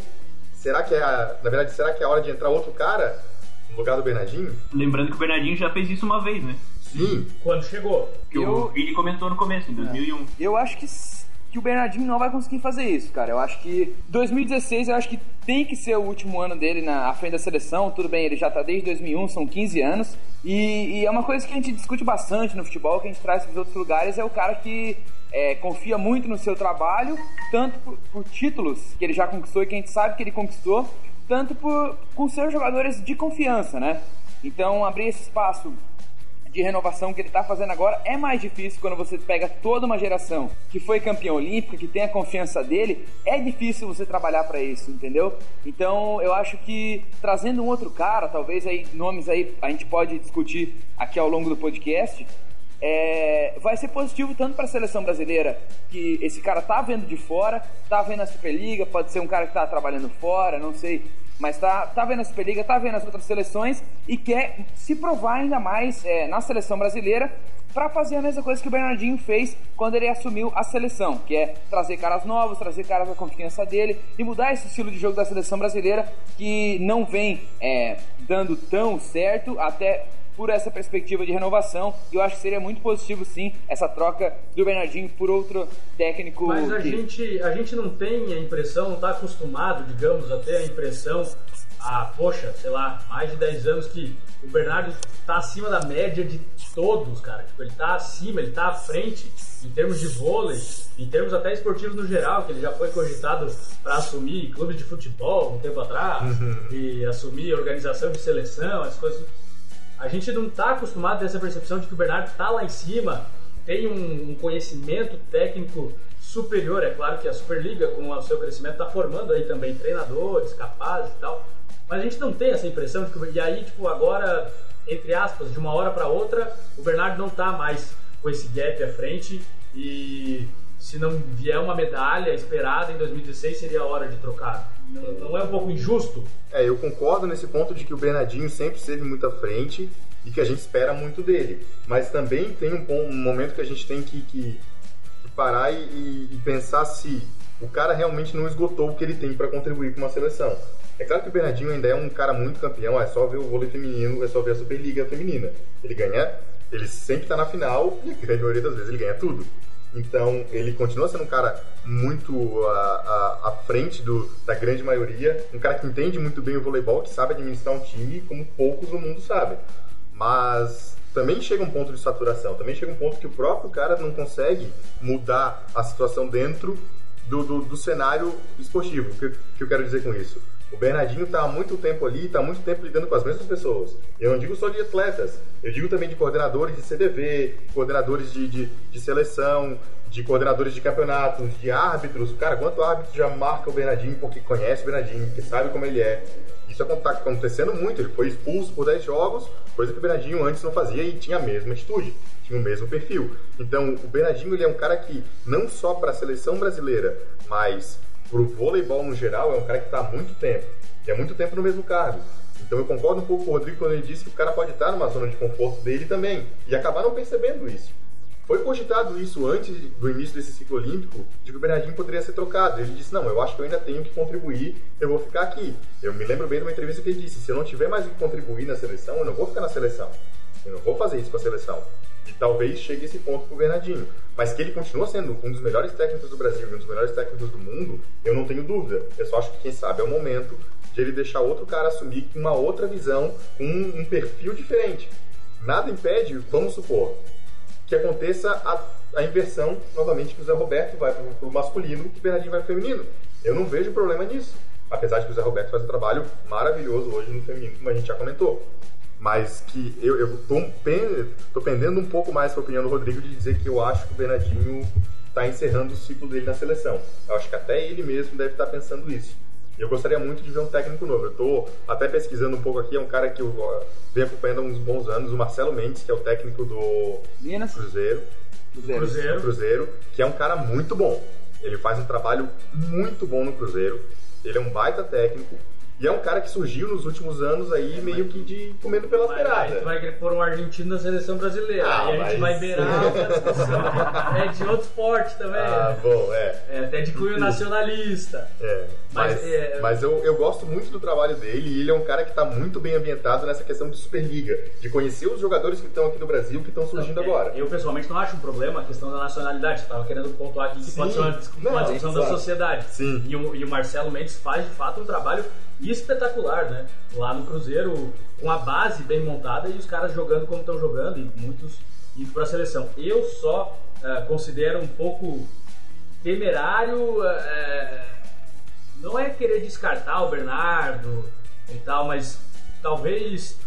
Será que é a, na verdade, será que é a hora de entrar outro cara no lugar do Bernardinho? Lembrando que o Bernardinho já fez isso uma vez, né? Sim. Quando chegou. Que Eu- o Vini comentou no começo, em 2001. Eu acho que, que o Bernardinho não vai conseguir fazer isso, cara. Eu acho que 2016 eu acho que tem que ser o último ano dele na à frente da seleção. Tudo bem, ele já tá desde 2001, são 15 anos. E, e é uma coisa que a gente discute bastante no futebol, que a gente traz para os outros lugares, é o cara que é, confia muito no seu trabalho, tanto por, por títulos que ele já conquistou e que a gente sabe que ele conquistou, tanto por com seus jogadores de confiança, né? Então abrir esse espaço de renovação que ele está fazendo agora é mais difícil quando você pega toda uma geração que foi campeã olímpica, que tem a confiança dele, é difícil você trabalhar para isso, entendeu? Então eu acho que trazendo um outro cara, talvez aí nomes aí a gente pode discutir aqui ao longo do podcast, é, vai ser positivo tanto para a seleção brasileira, que esse cara tá vendo de fora, tá vendo a Superliga, pode ser um cara que tá trabalhando fora, não sei, mas tá, tá vendo a Superliga, tá vendo as outras seleções e quer se provar ainda mais é, na seleção brasileira para fazer a mesma coisa que o Bernardinho fez quando ele assumiu a seleção, que é trazer caras novos, trazer caras da confiança dele e mudar esse estilo de jogo da seleção brasileira que não vem é, dando tão certo até por essa perspectiva de renovação. E eu acho que seria muito positivo, sim, essa troca do Bernardinho por outro técnico. Mas a que- gente, a gente não tem a impressão, não está acostumado, digamos, a ter a impressão, ah, poxa, sei lá, mais de 10 anos que o Bernardo está acima da média de todos, cara. Tipo, ele está acima, ele está à frente em termos de vôlei, em termos até esportivos no geral, que ele já foi cogitado para assumir clubes de futebol um tempo atrás, e assumir organização de seleção, as coisas. A gente não está acostumado a ter essa percepção de que o Bernardo está lá em cima, tem um, conhecimento técnico superior. É claro que a Superliga, com o seu crescimento, está formando aí também treinadores capazes e tal. Mas a gente não tem essa impressão de que. E aí, tipo, agora, entre aspas, de uma hora para outra, o Bernardo não está mais com esse gap à frente e se não vier uma medalha esperada em 2016, seria a hora de trocar. Não, não é um pouco injusto? É, eu concordo nesse ponto de que o Bernardinho sempre esteve muito à frente e que a gente espera muito dele. Mas também tem um, pon- um momento que a gente tem que, que- que parar e, e- e pensar se o cara realmente não esgotou o que ele tem para contribuir para uma seleção. É claro que o Bernardinho ainda é um cara muito campeão, é só ver o vôlei feminino, é só ver a Superliga feminina. Ele ganha, ele sempre está na final e a grande maioria das vezes ele ganha tudo. Então, ele continua sendo um cara muito à, à, à frente do, da grande maioria, um cara que entende muito bem o voleibol, que sabe administrar um time como poucos no mundo sabem. Mas também chega um ponto de saturação, também chega um ponto que o próprio cara não consegue mudar a situação dentro do, do, do cenário esportivo. O que, que eu quero dizer com isso? O Bernardinho está há muito tempo ali, está há muito tempo lidando com as mesmas pessoas. Eu não digo só de atletas, eu digo também de coordenadores de CDV, coordenadores de, de, de seleção, de coordenadores de campeonatos, de árbitros. Cara, quanto árbitro já marca o Bernardinho porque conhece o Bernardinho, porque sabe como ele é. Isso está acontecendo muito. Ele foi expulso por 10 jogos, coisa que o Bernardinho antes não fazia e tinha a mesma atitude, tinha o mesmo perfil. Então, o Bernardinho ele é um cara que, não só para a seleção brasileira, mas para o voleibol no geral, é um cara que está há muito tempo. E há muito tempo no mesmo cargo. Então eu concordo um pouco com o Rodrigo quando ele disse que o cara pode estar numa zona de conforto dele também. E acabar não percebendo isso. Foi cogitado isso antes do início desse ciclo olímpico, de que o Bernardinho poderia ser trocado. Ele disse: Não, eu acho que eu ainda tenho que contribuir, eu vou ficar aqui. Eu me lembro bem de uma entrevista que ele disse: Se eu não tiver mais o que contribuir na seleção, eu não vou ficar na seleção. Eu não vou fazer isso com a seleção. E talvez chegue esse ponto pro Bernardinho. Mas que ele continua sendo um dos melhores técnicos do Brasil e um dos melhores técnicos do mundo, eu não tenho dúvida. Eu só acho que, quem sabe, é o momento de ele deixar outro cara assumir uma outra visão, com um, um perfil diferente. Nada impede, vamos supor, que aconteça a, a inversão novamente que o Zé Roberto vai para o masculino e o Bernardinho vai para o feminino. Eu não vejo problema nisso. Apesar de que o Zé Roberto faz um trabalho maravilhoso hoje no feminino, como a gente já comentou. Mas que eu, eu tô, tô pendendo um pouco mais com a opinião do Rodrigo de dizer que eu acho que o Bernardinho está encerrando o ciclo dele na seleção. Eu acho que até ele mesmo deve estar tá pensando isso. Eu gostaria muito de ver um técnico novo. Eu estou até pesquisando um pouco aqui, é um cara que eu venho acompanhando há uns bons anos, o Marcelo Mendes, que é o técnico do Minas. Cruzeiro. Cruzeiro. Cruzeiro. Cruzeiro, que é um cara muito bom. Ele faz um trabalho muito bom no Cruzeiro. Ele é um baita técnico. E é um cara que surgiu nos últimos anos aí meio que de comendo pela Mas aí beirada. tu vai querer pôr um argentino na seleção brasileira. Ah, aí a gente mas- vai beirar *laughs* outra discussão. É de outro esporte também. Ah, bom, é. É até de cunho nacionalista. É, mas, Mas, é- mas eu, eu gosto muito do trabalho dele e ele é um cara que está muito bem ambientado nessa questão de Superliga, de conhecer os jogadores que estão aqui no Brasil, que estão surgindo É, agora. Eu pessoalmente não acho um problema a questão da nacionalidade. Eu tava querendo pontuar aqui que Sim. pode ser uma, dis- uma Não, discussão da sociedade. Sim. E o, e o Marcelo Mendes faz de fato um trabalho espetacular, né? Lá no Cruzeiro, com a base bem montada e os caras jogando como estão jogando e muitos indo para a seleção. Eu só eh, considero um pouco temerário. eh, não é querer descartar o Bernardo e tal, mas talvez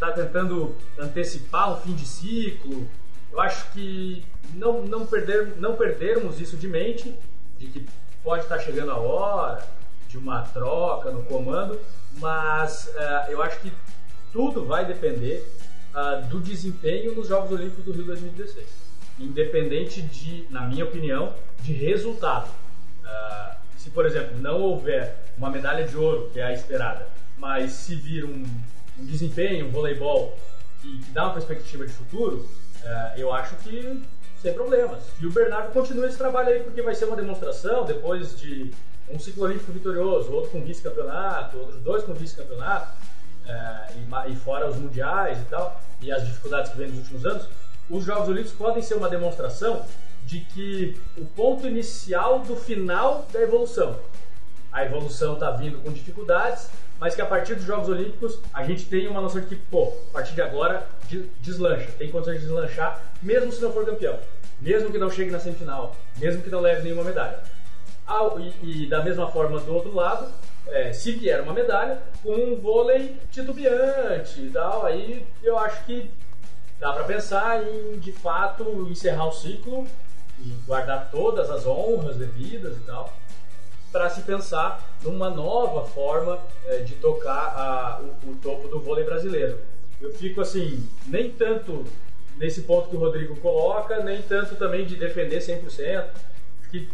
tá tentando antecipar um fim de ciclo. Eu acho que não, não, perder, não perdermos isso de mente, de que pode estar chegando a hora de uma troca no comando, mas eh, eu acho que tudo vai depender ah, do desempenho nos Jogos Olímpicos do Rio 2016. Independente de, na minha opinião, de resultado. Ah, se, por exemplo, não houver uma medalha de ouro, que é a esperada, mas se vir um, um desempenho, um voleibol que, que dá uma perspectiva de futuro, ah, eu acho que sem problemas. E o Bernardo continua esse trabalho aí porque vai ser uma demonstração depois de um ciclo olímpico vitorioso, outro com vice-campeonato, outros dois com vice-campeonato, eh, e, e fora os mundiais e tal, e as dificuldades que vem nos últimos anos, os Jogos Olímpicos podem ser uma demonstração de que o ponto inicial do final da evolução. A evolução está vindo com dificuldades, mas que a partir dos Jogos Olímpicos a gente tem uma noção de que, pô, a partir de agora de- deslancha, tem condições de deslanchar, mesmo se não for campeão, mesmo que não chegue na semifinal, mesmo que não leve nenhuma medalha. E, e da mesma forma do outro lado, é, se vier uma medalha, com um vôlei titubeante e tal, aí eu acho que dá para pensar em de fato encerrar o ciclo e guardar todas as honras devidas e tal, para se pensar numa nova forma é, de tocar a- o, o topo do vôlei brasileiro. Eu fico assim, nem tanto nesse ponto que o Rodrigo coloca, nem tanto também de defender 100%. Que,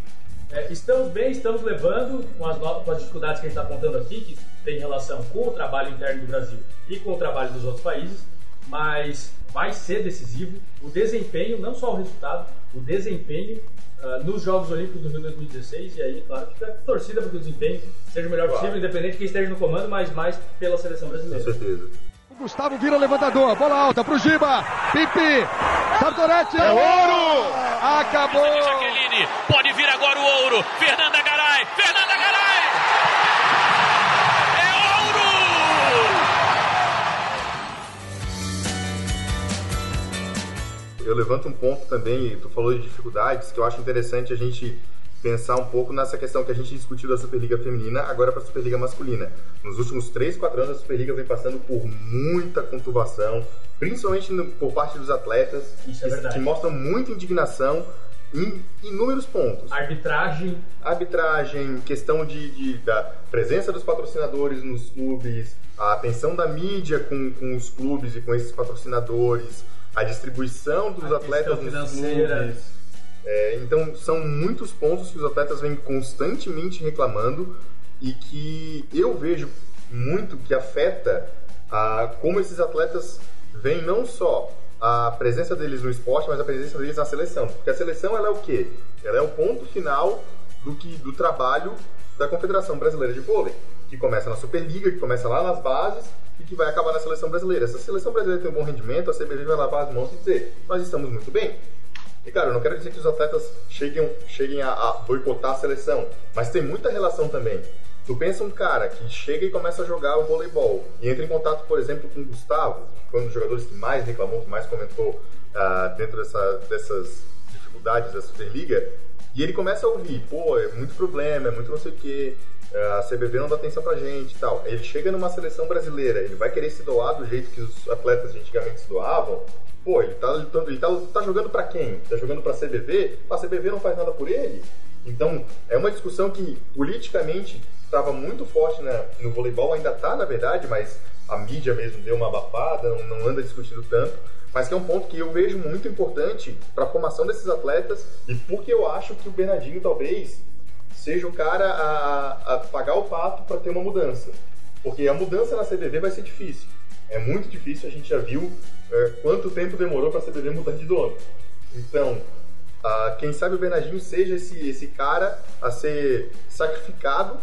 é, estamos bem, estamos levando com as, com as dificuldades que a gente está apontando aqui, que tem relação com o trabalho interno do Brasil e com o trabalho dos outros países, mas vai ser decisivo o desempenho, não só o resultado, o desempenho ah, nos Jogos Olímpicos do Rio 2016 e aí, claro, fica torcida para que o desempenho seja o melhor Claro. possível, independente de quem esteja no comando, mas mais pela seleção Com brasileira. certeza. O Gustavo vira levantador, bola alta pro Giba, Pipi, Sartorete, é ouro! Acabou! Pode vir agora o ouro. Fernanda Garay, Fernanda Garay! É ouro! eu levanto um ponto também, tu falou de dificuldades, que eu acho interessante a gente pensar um pouco nessa questão que a gente discutiu da Superliga Feminina, agora para a Superliga Masculina. Nos últimos 3, 4 anos, a Superliga vem passando por muita conturbação, principalmente no, por parte dos atletas, Isso é que, verdade. que mostram muita indignação em inúmeros pontos. Arbitragem, Arbitragem, questão de, de- da presença dos patrocinadores nos clubes, a atenção da mídia com, com os clubes e com esses patrocinadores, a distribuição dos A atletas nos clubes. É, então, são muitos pontos que os atletas vêm constantemente reclamando e que eu vejo muito que afeta a, como esses atletas veem não só a presença deles no esporte, mas a presença deles na seleção. Porque a seleção ela é o quê? Ela é o ponto final do, que, do trabalho da Confederação Brasileira de Vôlei, que começa na Superliga, que começa lá nas bases e que vai acabar na seleção brasileira. Se a seleção brasileira tem um bom rendimento, a CBV vai lavar as mãos e dizer: nós estamos muito bem. E cara, eu não quero dizer que os atletas cheguem, cheguem a, a boicotar a seleção, mas tem muita relação também. Tu pensa um cara que chega e começa a jogar o voleibol e entra em contato, por exemplo, com o Gustavo, que um dos jogadores que mais reclamou, que mais comentou ah, dentro dessa- dessas dificuldades da Superliga, e ele começa a ouvir, pô, é muito problema, é muito não sei o quê, a CBV não dá atenção pra gente e tal. Ele chega numa seleção brasileira, ele vai querer se doar do jeito que os atletas antigamente se doavam, Pô, ele tá, tá, ele tá, tá jogando pra quem? Tá jogando pra CBV? A CBV não faz nada por ele? Então, é uma discussão que politicamente estava muito forte na- no voleibol, ainda tá, na verdade, mas a mídia mesmo deu uma abafada, não, anda discutindo tanto, mas que é um ponto que eu vejo muito importante para a formação desses atletas e porque eu acho que o Bernardinho talvez seja o cara a, a pagar o pato para ter uma mudança. Porque a mudança na CBV vai ser difícil. É muito difícil, a gente já viu é, quanto tempo demorou para a CBV mudar de dono. Então, ah, quem sabe o Bernardinho seja esse, esse cara a ser sacrificado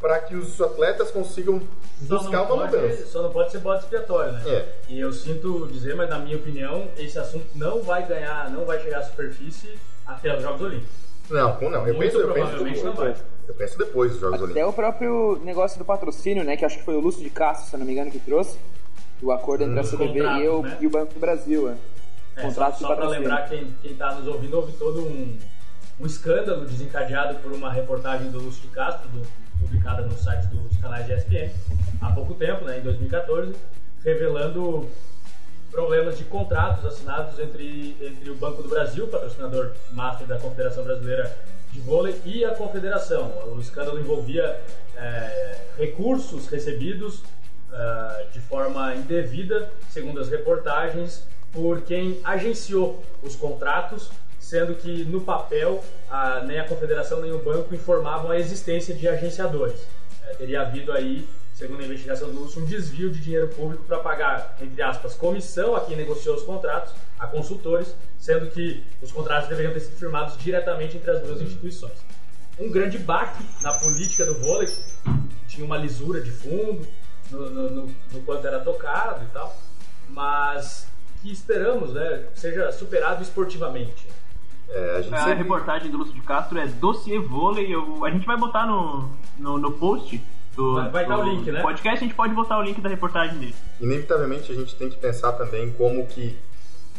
para que os atletas consigam buscar uma pode- mudança. Só não pode ser bode expiatório, né? É. E eu sinto dizer, mas na minha opinião, esse assunto não vai ganhar, não vai chegar à superfície até os Jogos Olímpicos. Não, não. Eu Muito penso, eu penso provavelmente depois. não vai. Eu penso depois dos Jogos Até Olímpicos. o próprio negócio do patrocínio, né? Que acho que foi o Lúcio de Castro, se eu não me engano, que trouxe. O acordo entre a Dos CBV e, o, né? e o Banco do Brasil. É. É, Contrato só de só para patrocínio. lembrar quem quem está nos ouvindo, houve todo um, um escândalo desencadeado por uma reportagem do Lúcio de Castro, do- publicada no site dos canais de ESPN, há pouco tempo, né, em 2014, revelando problemas de contratos assinados entre, entre o Banco do Brasil, patrocinador master da Confederação Brasileira de Vôlei, e a Confederação. O escândalo envolvia é, recursos recebidos ah, de forma indevida, segundo as reportagens, por quem agenciou os contratos, sendo que no papel ah, nem a confederação nem o banco informavam a existência de agenciadores. Eh, teria havido aí, segundo a investigação do Lúcio, um desvio de dinheiro público para pagar, entre aspas, comissão a quem negociou os contratos, a consultores, sendo que os contratos deveriam ter sido firmados diretamente entre as duas instituições um grande baque na política do vôlei, tinha uma lisura de fundo no, no, no- no quanto era tocado e tal, mas que esperamos né, seja superado esportivamente. É, a gente A sempre... reportagem do Lúcio de Castro é dossiê vôlei. Eu- a gente vai botar no, no, no post do, Vai- vai do tá o link, né? podcast. A gente pode botar o link da reportagem dele. inevitavelmente a gente tem que pensar também como que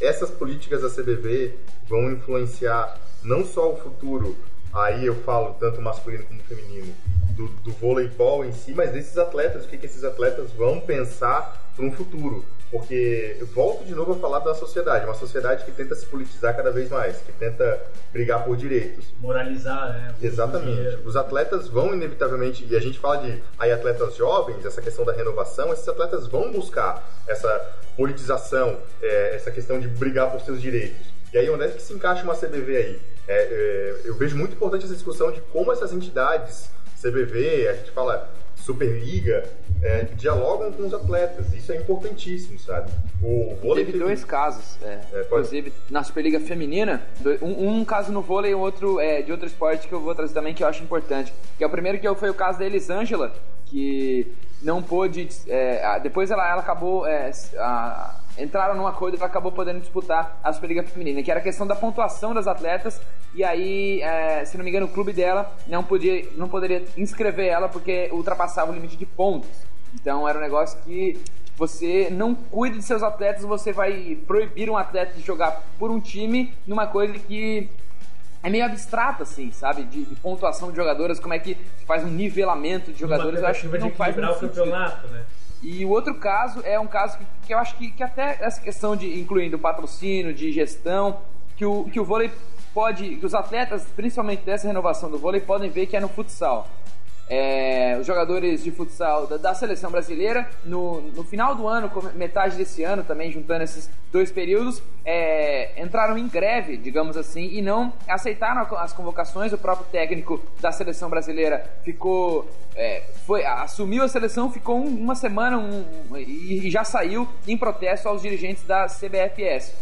essas políticas da CBV vão influenciar não só o futuro, aí eu falo tanto masculino como feminino, do, do voleibol em si, mas desses atletas, o que, que esses atletas vão pensar para um futuro. Porque eu volto de novo a falar da sociedade, uma sociedade que tenta se politizar cada vez mais, que tenta brigar por direitos. Moralizar, né? Exatamente. Os atletas vão inevitavelmente, e a gente fala de aí atletas jovens, essa questão da renovação, esses atletas vão buscar essa politização, é, essa questão de brigar por seus direitos. E aí onde é que se encaixa uma CBV aí? É, é, eu vejo muito importante essa discussão de como essas entidades, CBV, a gente fala Superliga, é, dialogam com os atletas. Isso é importantíssimo, sabe? O vôlei Teve dois casos, é, É, inclusive na Superliga Feminina, um, um caso no vôlei e outro é de outro esporte que eu vou trazer também que eu acho importante. Que é o primeiro que foi o caso da Elisângela, que não pôde. é, depois ela, ela acabou. é, a- entraram num acordo e acabou podendo disputar a Superliga Feminina, que era a questão da pontuação das atletas. E aí, é, se não me engano, o clube dela não, podia, não poderia inscrever ela porque ultrapassava o limite de pontos. Então era um negócio que você não cuida de seus atletas, você vai proibir um atleta de jogar por um time numa coisa que é meio abstrata, assim, sabe? De, de pontuação de jogadores, como é que faz um nivelamento de jogadores, eu acho que não faz o campeonato, né? E o outro caso é um caso que, que eu acho que, que, até essa questão de incluindo patrocínio, de gestão, que o, que o vôlei pode, que os atletas, principalmente dessa renovação do vôlei, podem ver que é no futsal é, os jogadores de futsal da, da, seleção brasileira. No, no final do ano, metade desse ano também, juntando esses dois períodos, é, entraram em greve, digamos assim, e não aceitaram as convocações. O próprio técnico da seleção brasileira ficou. É, foi, assumiu a seleção, ficou uma semana um, e, e já saiu em protesto aos dirigentes da CBFS.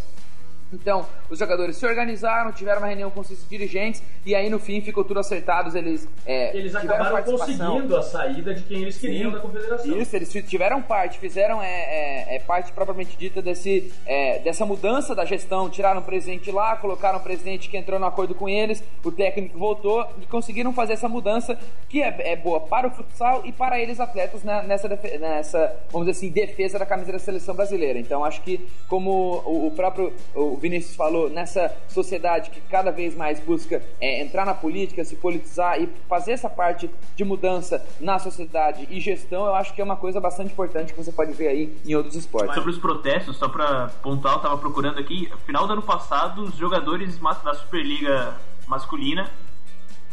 Então, os jogadores se organizaram, tiveram uma reunião com os dirigentes e aí no fim ficou tudo acertado. Eles, é, eles acabaram conseguindo a saída de quem eles queriam Sim, da confederação. Isso, eles tiveram parte, fizeram é, é, é parte propriamente dita desse, é, dessa mudança da gestão. Tiraram o presidente lá, colocaram o presidente que entrou no acordo com eles, o técnico voltou e conseguiram fazer essa mudança que é, é boa para o futsal e para eles atletas né, nessa, nessa, vamos dizer assim, defesa da camisa da seleção brasileira. Então acho que como o, o próprio o Vinícius falou, nessa sociedade que cada vez mais busca é, entrar na política, se politizar e fazer essa parte de mudança na sociedade e gestão, eu acho que é uma coisa bastante importante que você pode ver aí em outros esportes. Sobre os protestos, só para pontuar, eu tava procurando aqui, final do ano passado, os jogadores da Superliga masculina,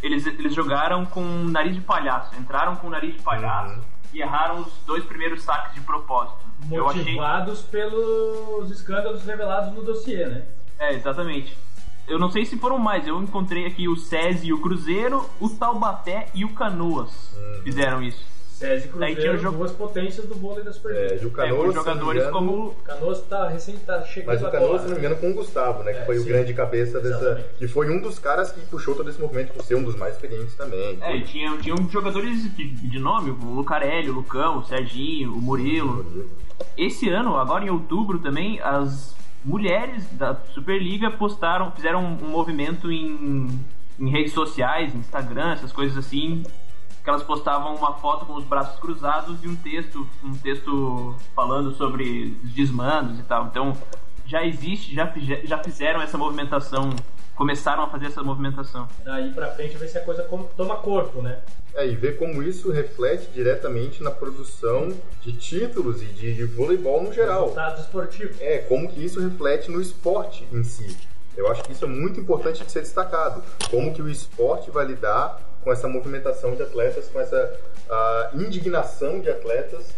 eles, eles jogaram com nariz de palhaço, entraram com nariz de palhaço uhum. e erraram os dois primeiros saques de propósito. Motivados achei... pelos escândalos revelados no dossiê, né? É, exatamente. Eu não sei se foram mais, eu encontrei aqui o SESI e o Cruzeiro, o Taubaté e o Canoas hum. fizeram isso. SESI e Cruzeiro, tinha jogo... duas potências do vôlei das Superliga. É, e o Canoas, é, jogadores engano, como... Canoas tá, recém tá chegando Mas o Canoas, se não me engano, com o Gustavo, né? É, que foi sim. o grande cabeça dessa... Exatamente. Que foi um dos caras que puxou todo esse movimento por ser um dos mais experientes também. É, e tinha, tinha jogadores de, de nome, o Lucarelli, o Lucão, o Serginho, o Murilo. O Murilo. Esse ano, agora em outubro também, as mulheres da Superliga postaram, fizeram um, movimento em, em redes sociais, Instagram, essas coisas assim, que elas postavam uma foto com os braços cruzados e um texto, um texto falando sobre os desmandos e tal. Então já existe, já, já fizeram essa movimentação, começaram a fazer essa movimentação. Daí pra frente ver se a coisa toma corpo, né? É, e ver como isso reflete diretamente na produção de títulos e de, de voleibol no geral. Resultados esportivos. É, como que isso reflete no esporte em si. Eu acho que isso é muito importante de ser destacado. Como que o esporte vai lidar com essa movimentação de atletas, com essa uh, indignação de atletas.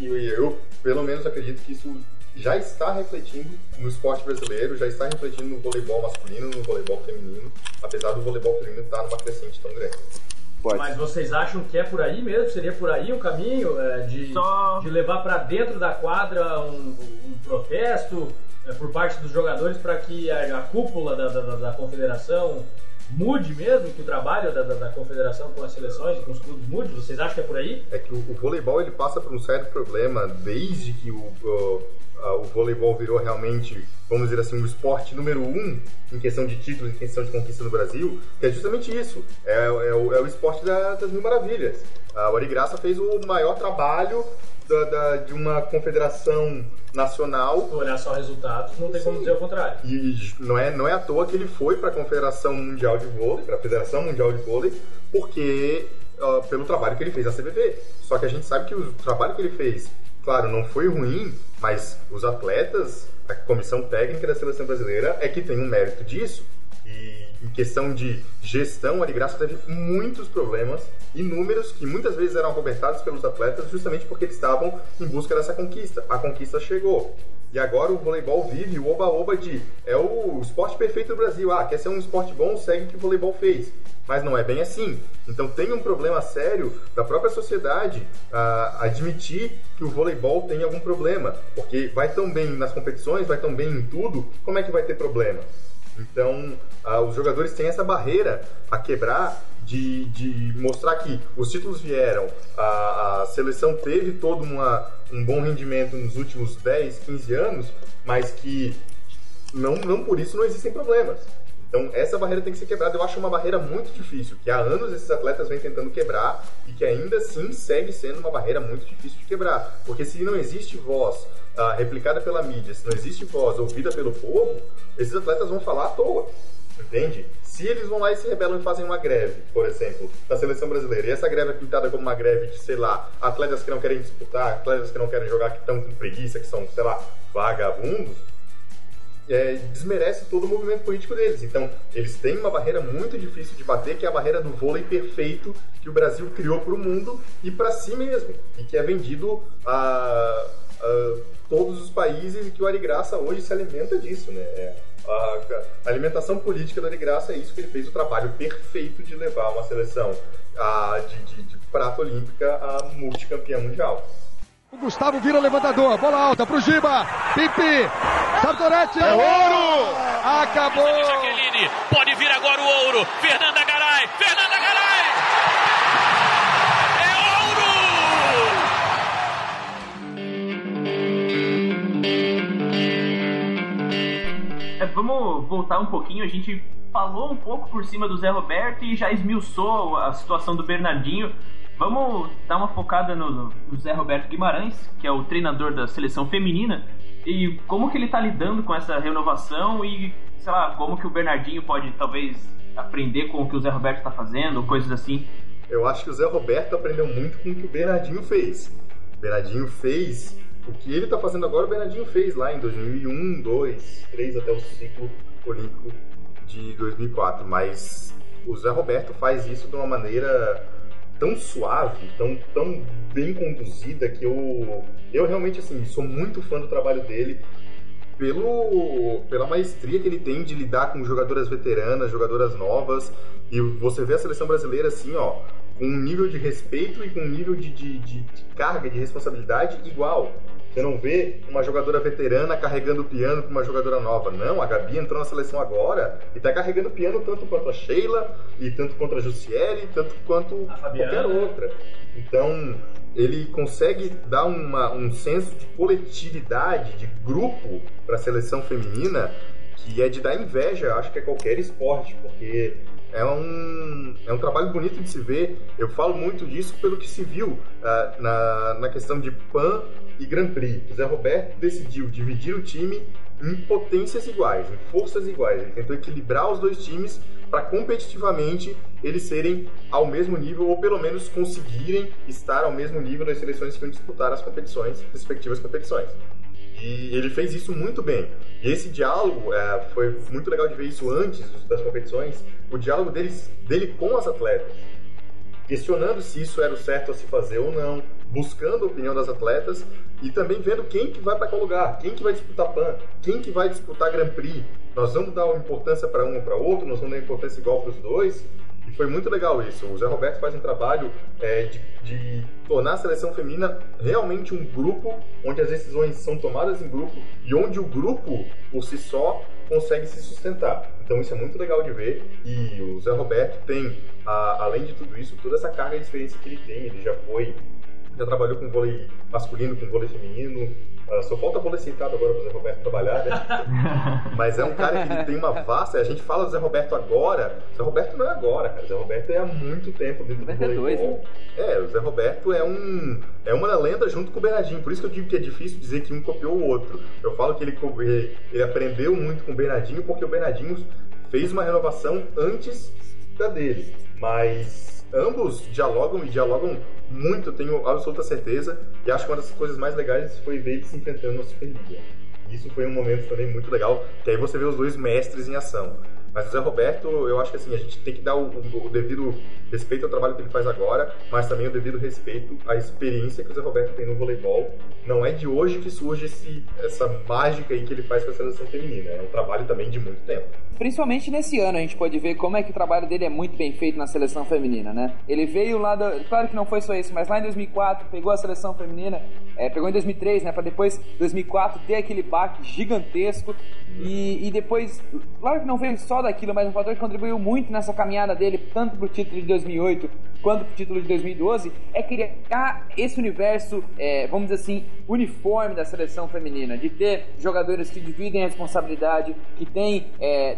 E eu, pelo menos, acredito que isso já está refletindo no esporte brasileiro, já está refletindo no voleibol masculino, no voleibol feminino, apesar do voleibol feminino estar numa crescente tão grande. Pode. Mas vocês acham que é por aí mesmo? Seria por aí o caminho é, de, Só... de levar para dentro da quadra um, um protesto é, por parte dos jogadores para que a, a cúpula da, da, da, confederação mude mesmo, que o trabalho da, da, confederação com as seleções e com os clubes mude? Vocês acham que é por aí? É que o, o voleibol ele passa por um certo problema desde que o, o o voleibol virou realmente, vamos dizer assim, o esporte número um em questão de títulos, em questão de conquista no Brasil, que é justamente isso. É, é, o, é o, esporte da, das mil maravilhas. A Origraça fez o maior trabalho da, da, de uma confederação nacional. Olhar só resultados, não tem Sim. como dizer o contrário. E não é, não é à toa que ele foi para a Confederação Mundial de Vôlei, para a Federação Mundial de Vôlei, porque uh, pelo trabalho que ele fez na CBV. Só que a gente sabe que o trabalho que ele fez Claro, não foi ruim, mas os atletas, a comissão técnica da seleção brasileira é que tem um mérito disso. Questão de gestão, a Arigraça teve muitos problemas, inúmeros, que muitas vezes eram cobertados pelos atletas justamente porque eles estavam em busca dessa conquista. A conquista chegou. E agora o voleibol vive o oba-oba de é o esporte perfeito do Brasil. Ah, quer ser um esporte bom, segue o que o voleibol fez mas não é bem assim. Então tem um problema sério da própria sociedade uh, admitir que o voleibol tem algum problema, porque vai tão bem nas competições, vai tão bem em tudo, como é que vai ter problema? Então uh, os jogadores têm essa barreira a quebrar de, de mostrar que os títulos vieram, a, a seleção teve todo uma, um bom rendimento nos últimos 10, 15 anos, mas que não, não por isso não existem problemas. Então, essa barreira tem que ser quebrada. Eu acho uma barreira muito difícil, que há anos esses atletas vêm tentando quebrar e que ainda assim segue sendo uma barreira muito difícil de quebrar. Porque se não existe voz ah, replicada pela mídia, se não existe voz ouvida pelo povo, esses atletas vão falar à toa. Entende? Se eles vão lá e se rebelam e fazem uma greve, por exemplo, da seleção brasileira, e essa greve é pintada como uma greve de, sei lá, atletas que não querem disputar, atletas que não querem jogar, que estão com preguiça, que são, sei lá, vagabundos, é, desmerece todo o movimento político deles. Então, eles têm uma barreira muito difícil de bater, que é a barreira do vôlei perfeito que o Brasil criou para o mundo e para si mesmo, e que é vendido a, a, todos os países e que o Arigraça hoje se alimenta disso, né? É, a, a, alimentação política do Arigraça é isso que ele fez o trabalho perfeito de levar uma seleção a, de, de, de prata olímpica a multicampeã mundial. O Gustavo vira levantador, bola alta pro Giba, Pipi, Sartorete, é ouro! Acabou! Jaqueline, pode vir agora o ouro, Fernanda Garay, Fernanda Garay! É, vamos voltar um pouquinho, a gente falou um pouco por cima do Zé Roberto e já esmiuçou a situação do Bernardinho. Vamos dar uma focada no, no, Zé Roberto Guimarães, que é o treinador da seleção feminina, e como que ele está lidando com essa renovação e, sei lá, como que o Bernardinho pode talvez aprender com o que o Zé Roberto está fazendo, coisas assim. Eu acho que o Zé Roberto aprendeu muito com o que o Bernardinho fez. O Bernardinho fez o que ele está fazendo agora, o Bernardinho fez lá em 2001, 2, 3 até o ciclo olímpico de 2004, mas o Zé Roberto faz isso de uma maneira tão suave, tão, tão bem conduzida que eu, eu realmente assim sou muito fã do trabalho dele pelo, pela maestria que ele tem de lidar com jogadoras veteranas, jogadoras novas e você vê a seleção brasileira assim, ó, com um nível de respeito e com um nível de, de, de, de carga de responsabilidade igual. Você não vê uma jogadora veterana carregando o piano com uma jogadora nova. Não, a Gabi entrou na seleção agora e está carregando o piano tanto quanto a Sheila, e tanto quanto a Jussiele, tanto quanto qualquer outra. Então, ele consegue dar uma, um senso de coletividade, de grupo para a seleção feminina que é de dar inveja, acho que é qualquer esporte, porque é um, é um trabalho bonito de se ver. Eu falo muito disso pelo que se viu uh, na, na questão de PAN e Grand Prix. O Zé Roberto decidiu dividir o time em potências iguais, em forças iguais. Ele tentou equilibrar os dois times para competitivamente eles serem ao mesmo nível ou pelo menos conseguirem estar ao mesmo nível das seleções que vão disputar as competições, respectivas competições. E ele fez isso muito bem. E esse diálogo é, foi muito legal de ver isso antes das competições, o diálogo deles, dele com as atletas, questionando se isso era o certo a se fazer ou não, buscando a opinião das atletas e também vendo quem que vai para qual lugar, quem que vai disputar PAN, quem que vai disputar Grand Prix. Nós vamos dar importância para um ou para outro, nós vamos dar importância igual para os dois. E foi muito legal isso. O Zé Roberto faz um trabalho é, de, de, tornar a seleção feminina realmente um grupo onde as decisões são tomadas em grupo e onde o grupo, por si só, consegue se sustentar. Então isso é muito legal de ver. E o Zé Roberto tem, a, além de tudo isso, toda essa carga de experiência que ele tem. Ele já foi já trabalhou com vôlei masculino, com vôlei feminino. Uh, só falta vôlei sentado agora pro Zé Roberto trabalhar, né? *laughs* Mas é um cara que tem uma vasta. A gente fala do Zé Roberto agora. O Zé Roberto não é agora, cara. O Zé Roberto é há muito tempo dentro do vôlei. É, dois, né? é, o Zé Roberto é um é uma lenda junto com o Bernardinho. Por isso que eu digo que é difícil dizer que um copiou o outro. Eu falo que ele, ele aprendeu muito com o Bernardinho porque o Bernardinho fez uma renovação antes da dele. Mas ambos dialogam e dialogam muito, tenho absoluta certeza. E acho que uma das coisas mais legais foi ver eles enfrentando na Superliga. Isso foi um momento também muito legal, que aí você vê os dois mestres em ação. Mas o Zé Roberto, eu acho que assim, a gente tem que dar o, o, o, devido respeito ao trabalho que ele faz agora, mas também o devido respeito à experiência que o Zé Roberto tem no voleibol. Não é de hoje que surge esse, essa mágica aí que ele faz com a seleção feminina. É um trabalho também de muito tempo. Principalmente nesse ano a gente pode ver como é que o trabalho dele é muito bem feito na seleção feminina, né? Ele veio lá, do, claro que não foi só isso, mas lá em 2004 pegou a seleção feminina, é, pegou em 2003, né? Para depois 2004 ter aquele baque gigantesco e, e depois, claro que não veio só daquilo, mas um fator que contribuiu muito nessa caminhada dele, tanto pro título de 2008 quanto pro título de 2012, é criar esse universo, é, vamos dizer assim, uniforme da seleção feminina, de ter jogadores que dividem a responsabilidade, que tem é,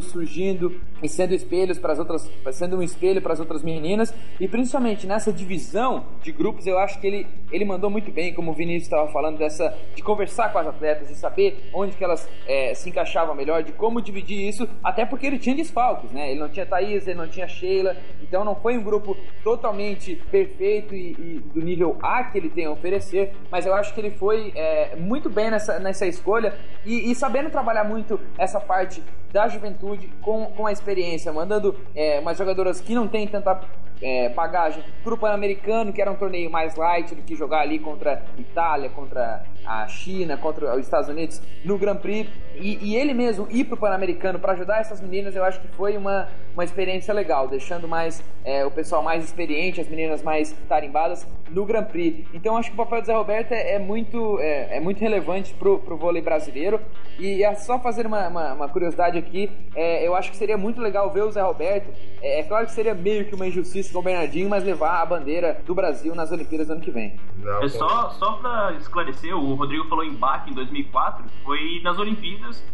surgindo e sendo espelhos para as outras, sendo um espelho para as outras meninas, e principalmente nessa divisão de grupos, eu acho que ele, ele mandou muito bem, como o Vinícius estava falando, dessa de conversar com as atletas e saber onde que elas é, se encaixavam melhor, de como dividir isso, até porque ele tinha desfalques, né? Ele não tinha Thaís, ele não tinha Sheila, então não foi um grupo totalmente perfeito e, e do nível A que ele tem a oferecer, mas eu acho que ele foi é, muito bem nessa, nessa escolha. E, e, sabendo trabalhar muito essa parte da juventude com, com a experiência, mandando é, umas jogadoras que não têm tanta é, bagagem pro Pan-Americano, que era um torneio mais light do que jogar ali contra Itália, contra a China, contra os Estados Unidos no Grand Prix. E, e ele mesmo ir pro Pan-Americano para ajudar essas meninas, eu acho que foi uma, uma experiência legal, deixando mais é, o pessoal mais experiente, as meninas mais tarimbadas no Grand Prix. Então acho que o papel do Zé Roberto é, é muito, é, é, muito relevante pro, pro vôlei brasileiro. E é só fazer uma, uma, uma curiosidade aqui, é, eu acho que seria muito legal ver o Zé Roberto. É, é claro que seria meio que uma injustiça com o Bernardinho, mas levar a bandeira do Brasil nas Olimpíadas do ano que vem. Não, é só, só pra esclarecer, o Rodrigo falou em Baque em 2004, foi nas Olimpíadas.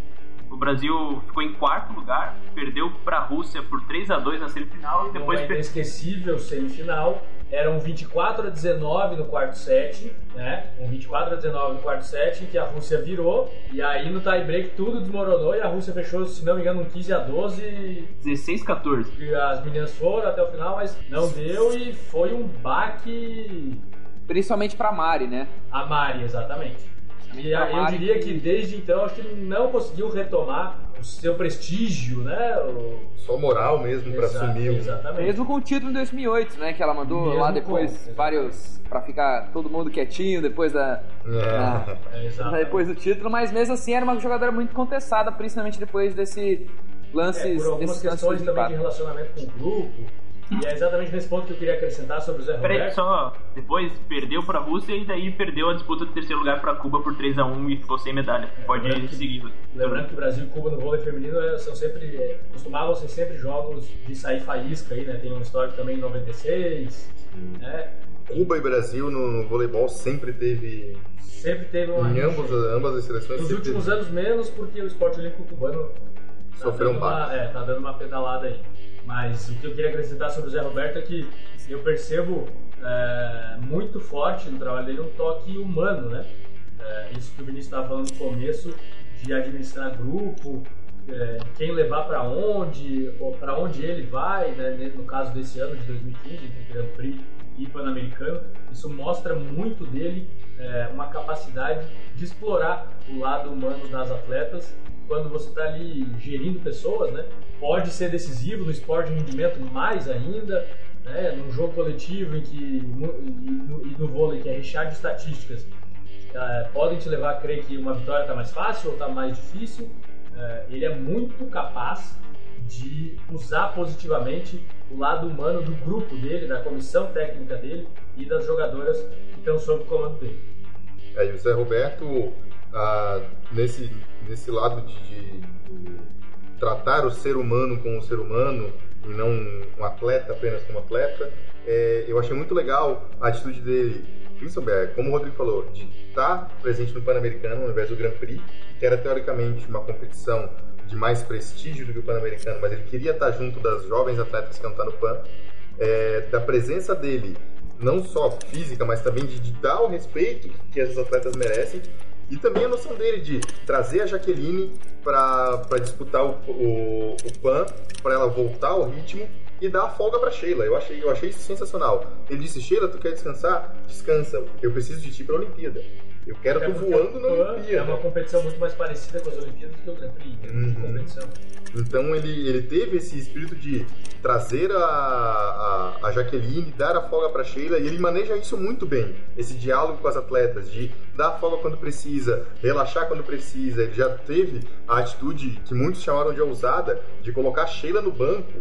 O Brasil ficou em quarto lugar, perdeu para a Rússia por 3 a 2 na semifinal e depois. Uma inesquecível semifinal era um 24 a 19 no quarto set, né? Um 24 a 19 no quarto set, em que a Rússia virou, e aí no tie break tudo desmoronou e a Rússia fechou, se não me engano, um 15 a 12. 16 a 14. E as meninas foram até o final, mas não deu e foi um baque. Principalmente pra Mari, né? A Mari, exatamente. E eu diria que desde então acho que ele não conseguiu retomar o seu prestígio, né? O... Só moral mesmo para assumir. Exatamente. Mesmo com o título em 2008, né? Que ela mandou mesmo lá depois com, vários para ficar todo mundo quietinho depois da, é. da *laughs* é, depois do título, mas mesmo assim era uma jogadora muito contestada, principalmente depois desse lances, é, por algumas questões também de relacionamento com o grupo e é exatamente nesse ponto que eu queria acrescentar sobre o Zé Roberto. Peraí, só. Depois perdeu pra Rússia e daí perdeu a disputa do terceiro lugar pra Cuba por 3x1 e ficou sem medalha. Pode lembrando seguir. Que, lembrando que Brasil e Cuba no vôlei feminino é, são sempre. É, costumavam ser sempre jogos de sair faísca aí, né? Tem um histórico também em 96. Né? Cuba e Brasil no, no voleibol sempre teve sempre teve uma. Em ambos, ambas as seleções. Nos últimos teve... anos, menos, porque o esporte olímpico cubano. Tá Sofreu um baque. É, tá dando uma pedalada aí. Mas o que eu queria acrescentar sobre o Zé Roberto é que eu percebo é, muito forte no trabalho dele um toque humano, né? É, isso que o Vinícius estava falando no começo, de administrar grupo, é, quem levar para onde, para onde ele vai, né? no caso desse ano de 2015, entre Grand Prix e Pan-Americano, isso mostra muito dele é, uma capacidade de explorar o lado humano das atletas quando você está ali gerindo pessoas, né? Pode ser decisivo no esporte de rendimento mais ainda, né? Num jogo coletivo em que e, e no vôlei que é recheado de estatísticas, é, podem te levar a crer que uma vitória está mais fácil ou está mais difícil. É, ele é muito capaz de usar positivamente o lado humano do grupo dele, da comissão técnica dele e das jogadoras que estão sob o comando dele. É, e o Zé Roberto, ah, nesse, nesse lado de, de, tratar o ser humano como um ser humano e não um atleta apenas como atleta, é, eu achei muito legal a atitude dele, principalmente, como o Rodrigo falou, de estar presente no Pan-Americano ao invés do Grand Prix, que era teoricamente uma competição de mais prestígio do que o Pan-Americano, mas ele queria estar junto das jovens atletas que estão no Pan, é, da presença dele, não só física, mas também de, de dar o respeito que essas atletas merecem e também a noção dele de trazer a Jaqueline para disputar o, o, o PAN, para ela voltar ao ritmo e dar a folga para Sheila. Eu achei, eu achei isso sensacional. Ele disse: Sheila, tu quer descansar? Descansa. Eu preciso de ti para a Olimpíada. Eu quero é tu voando na Olimpíada. É uma competição muito mais parecida com as Olimpíadas do que o Grand Prix, uhum. de competição. Então ele, ele teve esse espírito de trazer a, a, a Jaqueline, dar a folga para Sheila, e ele maneja isso muito bem. Esse diálogo com as atletas, de dar folga quando precisa, relaxar quando precisa. Ele já teve a atitude que muitos chamaram de ousada, de colocar a Sheila no banco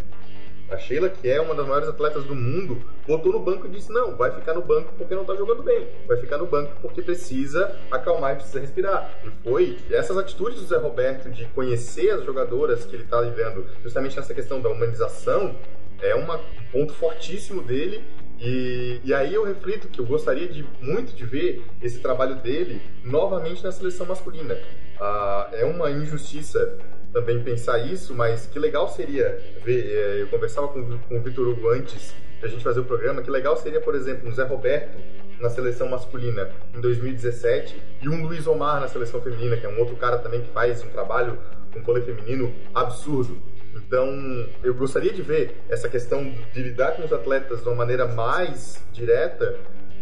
a Sheila, que é uma das maiores atletas do mundo, botou no banco e disse: Não, vai ficar no banco porque não tá jogando bem. Vai ficar no banco porque precisa acalmar e precisa respirar. E foi essas atitudes do Zé Roberto de conhecer as jogadoras que ele tá lidando, justamente nessa questão da humanização, é uma, um ponto fortíssimo dele. E, e aí eu reflito que eu gostaria de muito de ver esse trabalho dele novamente na seleção masculina. Ah, é uma injustiça também pensar isso, mas que legal seria ver. é, eu conversava com, com o Vitor Hugo antes da gente fazer o programa, que legal seria, por exemplo, um Zé Roberto na seleção masculina em 2017 e um Luiz Omar na seleção feminina, que é um outro cara também que faz um trabalho com vôlei feminino absurdo. Então, eu gostaria de ver essa questão de lidar com os atletas de uma maneira mais direta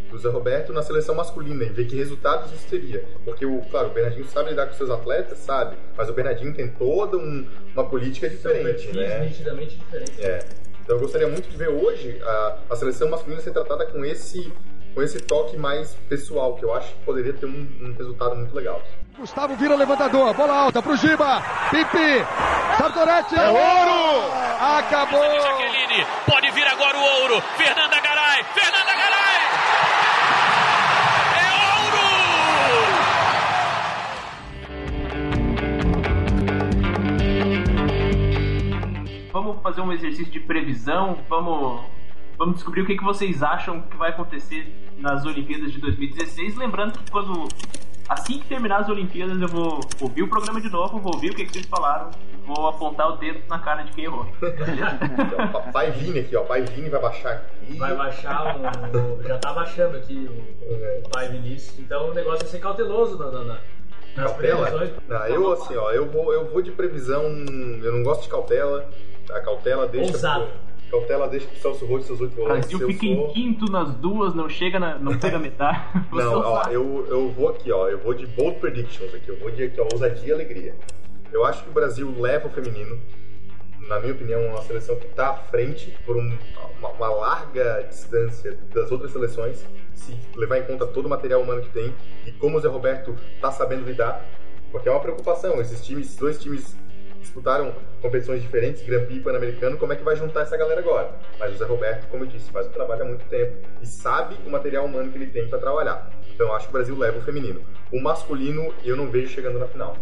do Zé Roberto na seleção masculina e ver que resultados isso teria. Porque, o, claro, o Bernardinho sabe lidar com seus atletas, sabe, mas o Bernardinho tem toda um- uma política diferente, né? nitidamente diferentes. É. Então eu gostaria muito de ver hoje a, a seleção masculina ser tratada com esse, com esse toque mais pessoal, que eu acho que poderia ter um, um resultado muito legal. Gustavo vira levantador, bola alta pro Giba, Pipi, Sartorete, é ouro! Acabou! Jaqueline, pode vir agora o ouro. Fernanda Garay, Fernanda Garay! Vamos fazer um exercício de previsão, vamos, vamos descobrir o que, que vocês acham que vai acontecer nas Olimpíadas de 2016. Lembrando que quando assim que terminar as Olimpíadas eu vou ouvir o programa de novo, vou ouvir o que, que vocês falaram, vou apontar o dedo na cara de quem errou. Então, pai Vini aqui, ó. Pai Vini vai baixar aqui. Vai baixar o, Já tá baixando aqui o, o pai Vinícius. Então o negócio é ser cauteloso na, na, na- nas Cautela? previsões. Não, eu assim, ó, eu vou, eu vou de previsão. Eu não gosto de cautela. A cautela deixa. Ousado. pro- Cautela deixa pro Celso Roth seus oito O volantes. Brasil Eu fica sou- em quinto nas duas, não chega, na, não pega metade. *laughs* Não, ó, eu, eu vou aqui, ó. Eu vou de bold predictions aqui. Eu vou de aqui, ó, ousadia e alegria. Eu acho que o Brasil leva o feminino. Na minha opinião, é uma seleção que está à frente por um- uma, uma larga distância das outras seleções, se levar em conta todo o material humano que tem e como o Zé Roberto está sabendo lidar, porque é uma preocupação. Esses times, esses dois times disputaram competições diferentes, Grand Prix Pan-Americano, como é que vai juntar essa galera agora? Mas o Zé Roberto, como eu disse, faz o trabalho há muito tempo e sabe o material humano que ele tem para trabalhar. Então eu acho que o Brasil leva o feminino. O masculino eu não vejo chegando na final.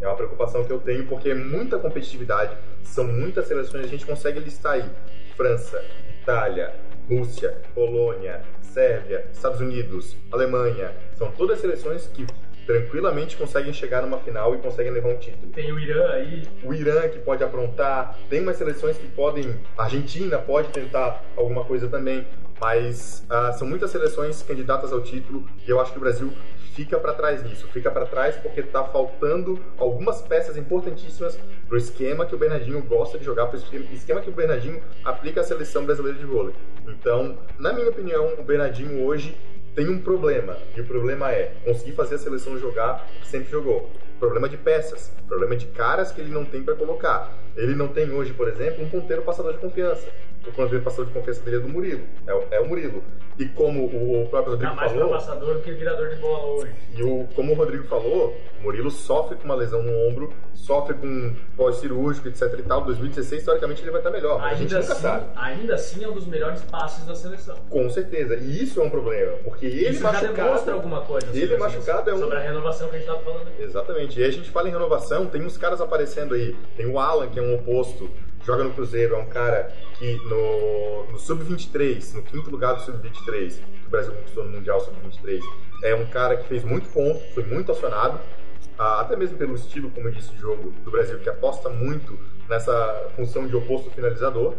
É uma preocupação que eu tenho porque é muita competitividade, são muitas seleções, a gente consegue listar aí França, Itália, Rússia, Polônia, Sérvia, Estados Unidos, Alemanha. São todas seleções que tranquilamente conseguem chegar numa final e conseguem levar um título Tem o Irã aí. o Irã que pode aprontar, tem umas seleções que podem, a Argentina pode tentar alguma coisa também, mas ah, são muitas seleções candidatas ao título e eu acho que o Brasil fica para trás nisso, fica para trás porque está faltando algumas peças importantíssimas pro esquema que o Bernardinho gosta de jogar, pro esquema esquema que o Bernardinho aplica à seleção brasileira de vôlei. Então, na minha opinião, o Bernardinho hoje tem um problema, e o problema é conseguir fazer a seleção jogar o que sempre jogou. Problema de peças, problema de caras que ele não tem para colocar. Ele não tem hoje, por exemplo, um ponteiro passador de confiança. O ponteiro passador de confiança dele é do Murilo, é o, é o Murilo. E como o próprio Tá Rodrigo mais falou, passador do que virador de bola hoje. e o, como o Rodrigo falou, o Murilo sofre com uma lesão no ombro, sofre com pós-cirúrgico, etc e tal. 2016, teoricamente, ele vai estar melhor, mas a gente Ainda nunca assim, sabe. ainda assim é um dos melhores passes da seleção. Com certeza. E isso é um problema, porque ele Isso já machucado... demonstra alguma coisa ele machucado é um- sobre a renovação que a gente tava falando aqui. Exatamente. E aí a gente fala em renovação, tem uns caras aparecendo aí. Tem o Alan, que é um oposto, joga no Cruzeiro, é um cara que no, no Sub-23, no quinto lugar do Sub-23, que o Brasil conquistou no Mundial Sub-23, é um cara que fez muito ponto, foi muito acionado, até mesmo pelo estilo, como eu disse, de jogo do Brasil, que aposta muito nessa função de oposto finalizador,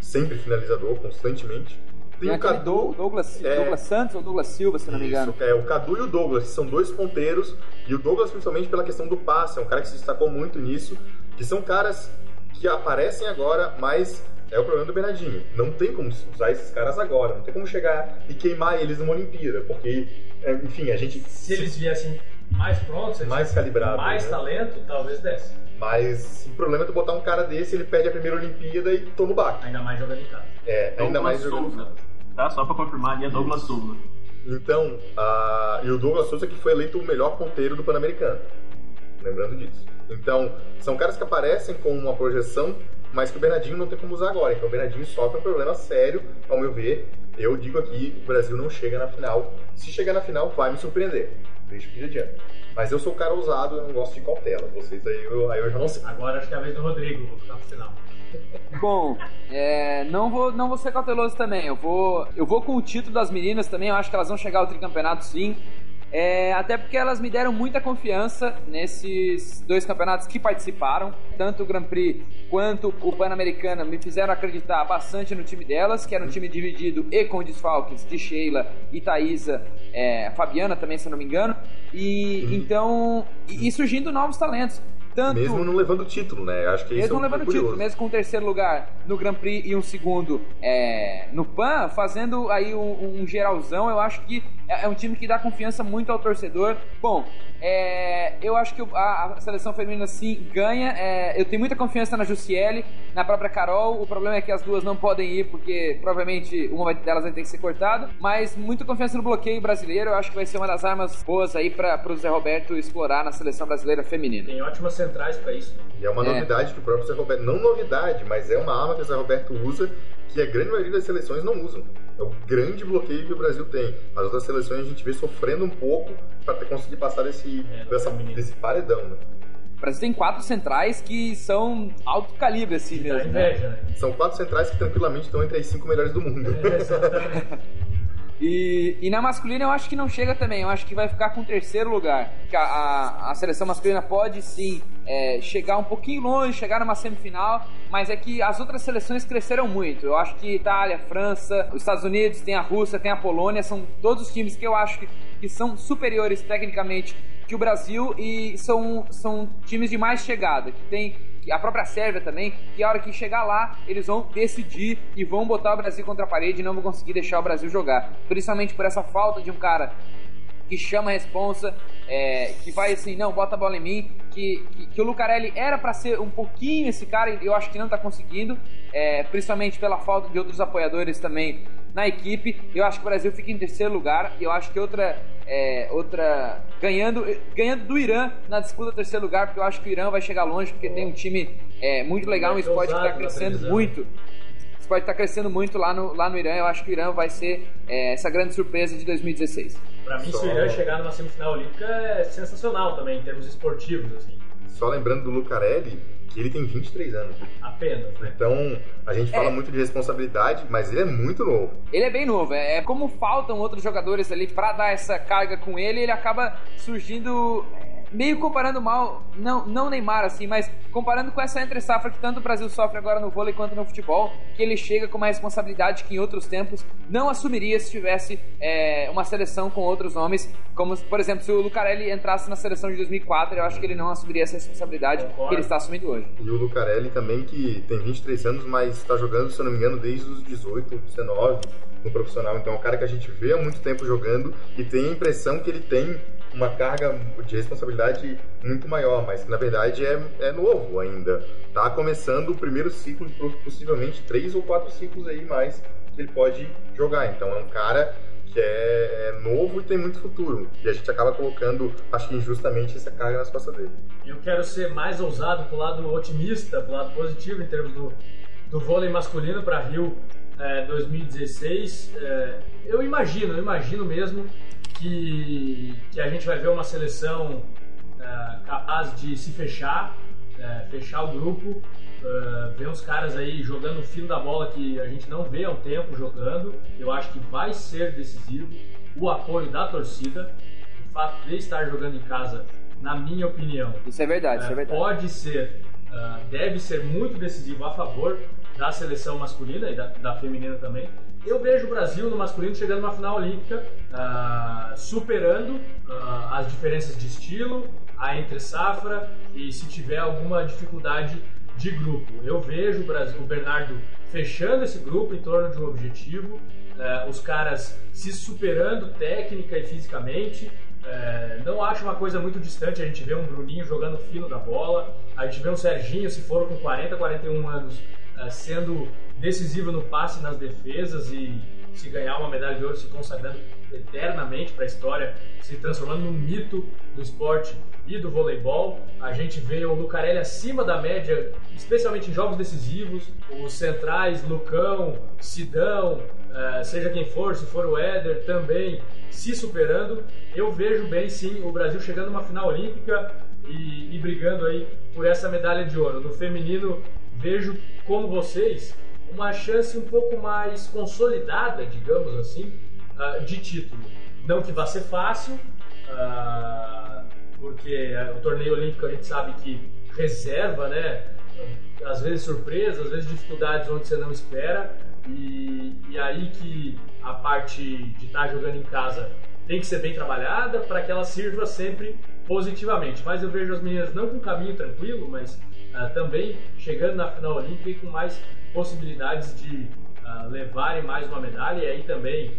sempre finalizador, constantemente. Tem Tem o Cadu- Dou- Douglas, É. Douglas Santos ou Douglas Silva, se não me engano. isso, é, o Cadu e o Douglas, que são dois ponteiros, e o Douglas principalmente pela questão do passe, é um cara que se destacou muito nisso, que são caras que aparecem agora, mas é o problema do Bernardinho. Não tem como usar esses caras agora, não tem como chegar e queimar eles numa Olimpíada, porque, é, enfim, a gente... Se eles viessem mais prontos, Mais calibrados, mais né? talento, talvez desse. Mas o problema é tu botar um cara desse, ele perde a primeira Olimpíada e toma o baque. Ainda mais jogando em casa. É, ainda Douglas mais jogando... Souza. Tá? Só pra confirmar ali, é Douglas Souza. Então, a... e o Douglas Souza que foi eleito o melhor ponteiro do Pan-Americano. Lembrando disso. Então, são caras que aparecem com uma projeção, mas que o Bernardinho não tem como usar agora. Então, o Bernardinho sofre um problema sério, ao meu ver. Eu digo aqui, o Brasil não chega na final. Se chegar na final, vai me surpreender. Deixa que adianta. Mas eu sou um cara ousado, eu não gosto de cautela. Vocês aí, eu, aí eu já não sei. Agora acho que é a vez do Rodrigo, vou ficar pro final. Bom, é, não, vou, não vou ser cauteloso também. Eu vou, eu vou com o título das meninas também. Eu acho que elas vão chegar ao tricampeonato sim. É, até porque elas me deram muita confiança nesses dois campeonatos que participaram. Tanto o Grand Prix quanto o Pan-Americano me fizeram acreditar bastante no time delas, que era um time dividido e com desfalques de Sheila e Thaisa, é, Fabiana também, se eu não me engano. E então. E, e surgindo novos talentos. Tanto, Mesmo não levando o título, né? Acho que mesmo é um levando o título, mesmo com o terceiro lugar no Grand Prix e um segundo é, no PAN, fazendo aí um, um geralzão, eu acho que é, é um time que dá confiança muito ao torcedor. Bom, é, eu acho que a, a seleção feminina sim ganha. é, eu tenho muita confiança na Jussiele, na própria Carol. O problema é que as duas não podem ir porque provavelmente uma delas vai ter que ser cortada. Mas muita confiança no bloqueio brasileiro. Eu acho que vai ser uma das armas boas aí para o Zé Roberto explorar na seleção brasileira feminina. Tem ótimas centrais pra isso. E é uma É. novidade que o próprio Zé Roberto. Não novidade, mas é uma arma que o Zé Roberto usa que a grande maioria das seleções não usam. É o grande bloqueio que o Brasil tem. As outras seleções a gente vê sofrendo um pouco para conseguir passar desse, É, dessa- feminino. desse paredão, né? O Brasil tem quatro centrais que são alto calibre, assim mesmo. né? inveja, né? São quatro centrais que tranquilamente estão entre as cinco melhores do mundo. É, exatamente. *laughs* E, e na masculina eu acho que não chega também, eu acho que vai ficar com o terceiro lugar. A, a, a seleção masculina pode sim é, chegar um pouquinho longe, chegar numa semifinal, mas é que as outras seleções cresceram muito. Eu acho que Itália, França, os Estados Unidos, tem a Rússia, tem a Polônia, são todos os times que eu acho que, que são superiores tecnicamente que o Brasil e são, são times de mais chegada, que tem a própria Sérvia também, que a hora que chegar lá, eles vão decidir e vão botar o Brasil contra a parede e não vão conseguir deixar o Brasil jogar. Principalmente por essa falta de um cara que chama a responsa, é, que vai assim, não, bota a bola em mim, que, que, que o Lucarelli era para ser um pouquinho esse cara, eu acho que não tá conseguindo, é, principalmente pela falta de outros apoiadores também na equipe. Eu acho que o Brasil fica em terceiro lugar, e eu acho que outra, é, outra ganhando, ganhando do Irã na disputa do terceiro lugar, porque eu acho que o Irã vai chegar longe, porque tem um time é, muito legal, um esporte que tá na crescendo muito. Esporte tá crescendo muito lá no, lá no Irã, eu acho que o Irã vai ser é, essa grande surpresa de 2016. Pra mim, se o Irã chegar numa semifinal olímpica é sensacional também, em termos esportivos, assim. Só lembrando do Lucarelli, que ele tem 23 anos. Apenas, né? Então, a gente fala É. muito de responsabilidade, mas ele é muito novo. Ele é bem novo, é é como faltam outros jogadores ali pra dar essa carga com ele, ele acaba surgindo meio comparando mal, não, não Neymar assim, mas comparando com essa entre safra que tanto o Brasil sofre agora no vôlei quanto no futebol, que ele chega com uma responsabilidade que em outros tempos não assumiria se tivesse é, uma seleção com outros nomes, como por exemplo, se o Lucarelli entrasse na seleção de 2004, eu acho que ele não assumiria essa responsabilidade Concordo. que ele está assumindo hoje. E o Lucarelli também, que tem 23 anos, mas está jogando, se eu não me engano, desde os 18, 19 no profissional. Então é um cara que a gente vê há muito tempo jogando e tem a impressão que ele tem uma carga de responsabilidade muito maior, mas que na verdade é, é novo ainda. Tá começando o primeiro ciclo possivelmente três ou quatro ciclos aí mais que ele pode jogar. Então é um cara que é, é novo e tem muito futuro. E a gente acaba colocando, acho que injustamente, essa carga nas costas dele. Eu quero ser mais ousado pro lado otimista, pro lado positivo em termos do, do vôlei masculino para Rio é, 2016. É, eu imagino, eu imagino mesmo que, que a gente vai ver uma seleção é, capaz de se fechar, é, fechar o grupo, é, ver uns caras aí jogando o fino da bola que a gente não vê há um tempo jogando. Eu acho que vai ser decisivo o apoio da torcida, o fato de estar jogando em casa, na minha opinião, Isso é verdade, isso é verdade. pode ser, deve ser muito decisivo a favor da seleção masculina e da, da feminina também. Eu vejo o Brasil no masculino chegando numa final olímpica, ah, superando ah, as diferenças de estilo, a entre safra e se tiver alguma dificuldade de grupo. Eu vejo o, Brasil, o Bernardo fechando esse grupo em torno de um objetivo, eh, os caras se superando técnica e fisicamente. Eh, não acho uma coisa muito distante a gente ver um Bruninho jogando fino da bola, a gente vê um Serginho, se for com 40, 41 anos, eh, sendo decisivo no passe nas defesas e se ganhar uma medalha de ouro, se consagrando eternamente para a história, se transformando num mito do esporte e do voleibol. A gente vê o Lucarelli acima da média, especialmente em jogos decisivos. Os centrais, Lucão, Sidão, eh, seja quem for, se for o Éder, também se superando. Eu vejo bem sim o Brasil chegando numa final olímpica e, e brigando aí por essa medalha de ouro. No feminino, vejo, como vocês, uma chance um pouco mais consolidada, digamos assim, ah, de título. Não que vá ser fácil, ah, porque o torneio olímpico a gente sabe que reserva, né? Às vezes surpresas, às vezes dificuldades onde você não espera, e, e aí que a parte de estar jogando em casa tem que ser bem trabalhada para que ela sirva sempre positivamente. Mas eu vejo as meninas não com caminho tranquilo, mas uh, também chegando na final olímpica e com mais possibilidades de uh, levarem mais uma medalha e aí também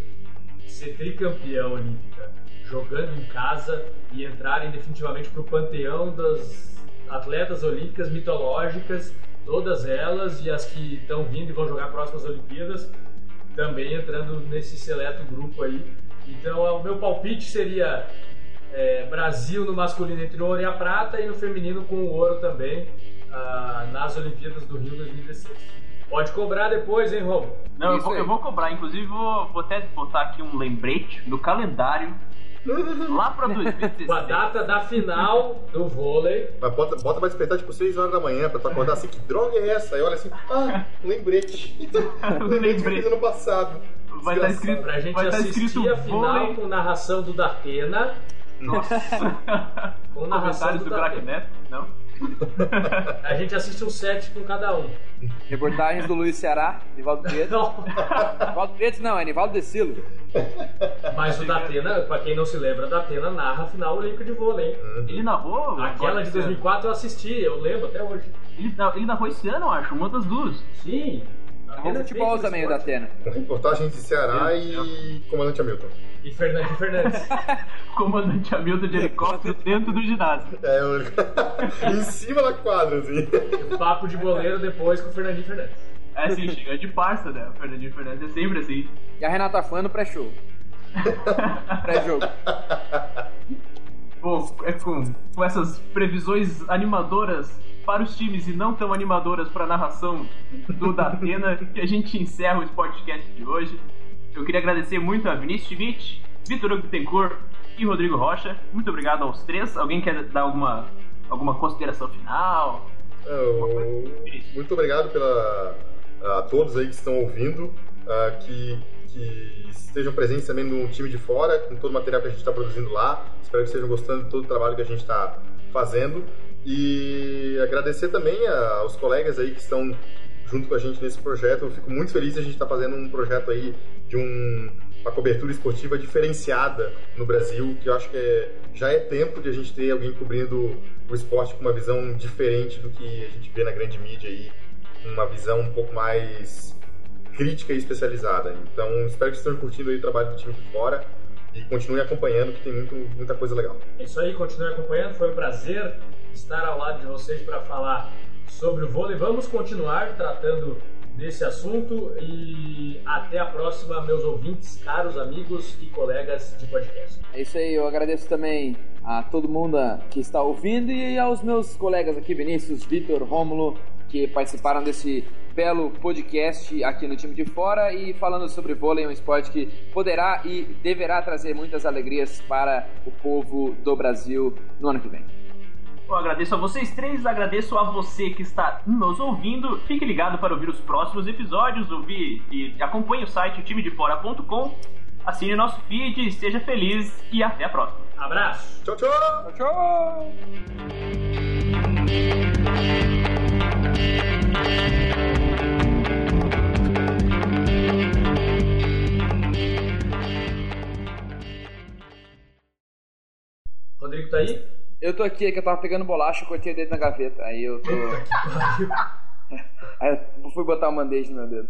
ser tricampeã olímpica jogando em casa e entrarem definitivamente para o panteão das atletas olímpicas mitológicas, todas elas e as que estão vindo e vão jogar próximas Olimpíadas, também entrando nesse seleto grupo aí. Então, o meu palpite seria é, Brasil no masculino entre ouro e a prata e no feminino com o ouro também ah, nas Olimpíadas do Rio 2016. Pode cobrar depois, hein, Romo? Não, eu vou, eu vou, cobrar. Inclusive, vou, vou até botar aqui um lembrete no calendário Lá pra 2016. *laughs* Com a data da final do vôlei. Mas bota, bota pra despertar tipo 6 horas da manhã pra tu acordar assim, que droga é essa? Aí olha assim, ah, lembrete. *laughs* lembrete que eu ano passado. Vai estar tá escrito pra gente vai tá assistir a final vôlei. com narração do Datena. Nossa. *laughs* com narração do, do Crack Neto, não? *laughs* A gente assiste um set com cada um. Reportagens do Luiz Ceará, Nivaldo Preto. Nivaldo Preto não, é Nivaldo Decilo. Mas o Datena, pra quem não se lembra, Datena narra a final olímpica de vôlei. Ele narrou? Aquela de 2004 eu assisti, eu lembro até hoje. Ele, ele narrou esse ano, eu acho, uma das duas. Sim. Narrou futebol também, o Datena. Reportagem de Ceará e Comandante Hamilton. E Fernando Fernandes. *laughs* Comandante Hamilton de helicóptero dentro do ginásio. É, eu... *laughs* em cima da quadra, assim. Papo de goleiro depois com o Fernandinho Fernandes. É assim, chega de parça, né? O Fernandinho Fernandes é sempre assim. E a Renata Fã no pré-show. *laughs* Pré-jogo. Pô, é com, com essas previsões animadoras para os times e não tão animadoras para a narração do Datena que a gente encerra o podcast de hoje. Eu queria agradecer muito a Vinícius Schmidt, Vitor Hugo Bittencourt e Rodrigo Rocha. Muito obrigado aos três. Alguém quer dar alguma, alguma consideração final? Eu, muito obrigado pela, a todos aí que estão ouvindo, uh, que, que estejam presentes também no time de fora, com todo o material que a gente está produzindo lá. Espero que estejam gostando de todo o trabalho que a gente está fazendo. E agradecer também aos colegas aí que estão junto com a gente nesse projeto. Eu fico muito feliz de a gente estar tá fazendo um projeto aí de um, uma cobertura esportiva diferenciada no Brasil, que eu acho que é, já é tempo de a gente ter alguém cobrindo o esporte com uma visão diferente do que a gente vê na grande mídia aí, uma visão um pouco mais crítica e especializada. Então, espero que estejam curtindo o trabalho do time de fora e continuem acompanhando, que tem muito, muita coisa legal. É isso aí, continue acompanhando. Foi um prazer estar ao lado de vocês para falar sobre o vôlei. Vamos continuar tratando desse assunto e até a próxima, meus ouvintes, caros amigos e colegas de podcast. É isso aí, eu agradeço também a todo mundo que está ouvindo e aos meus colegas aqui, Vinícius, Vitor, Rômulo, que participaram desse belo podcast aqui no time de fora e falando sobre vôlei, um esporte que poderá e deverá trazer muitas alegrias para o povo do Brasil no ano que vem. Eu agradeço a vocês três, agradeço a você que está nos ouvindo. Fique ligado para ouvir os próximos episódios, ouvir e acompanhe o site timedefora.com. Assine nosso feed, seja feliz e até a próxima. Abraço. Tchau, tchau. Tchau, tchau. Rodrigo tá aí? Eu tô aqui, é que eu tava pegando bolacha e cortei o dedo na gaveta. Aí eu tô. *laughs* aí eu fui botar o um mandete no meu dedo.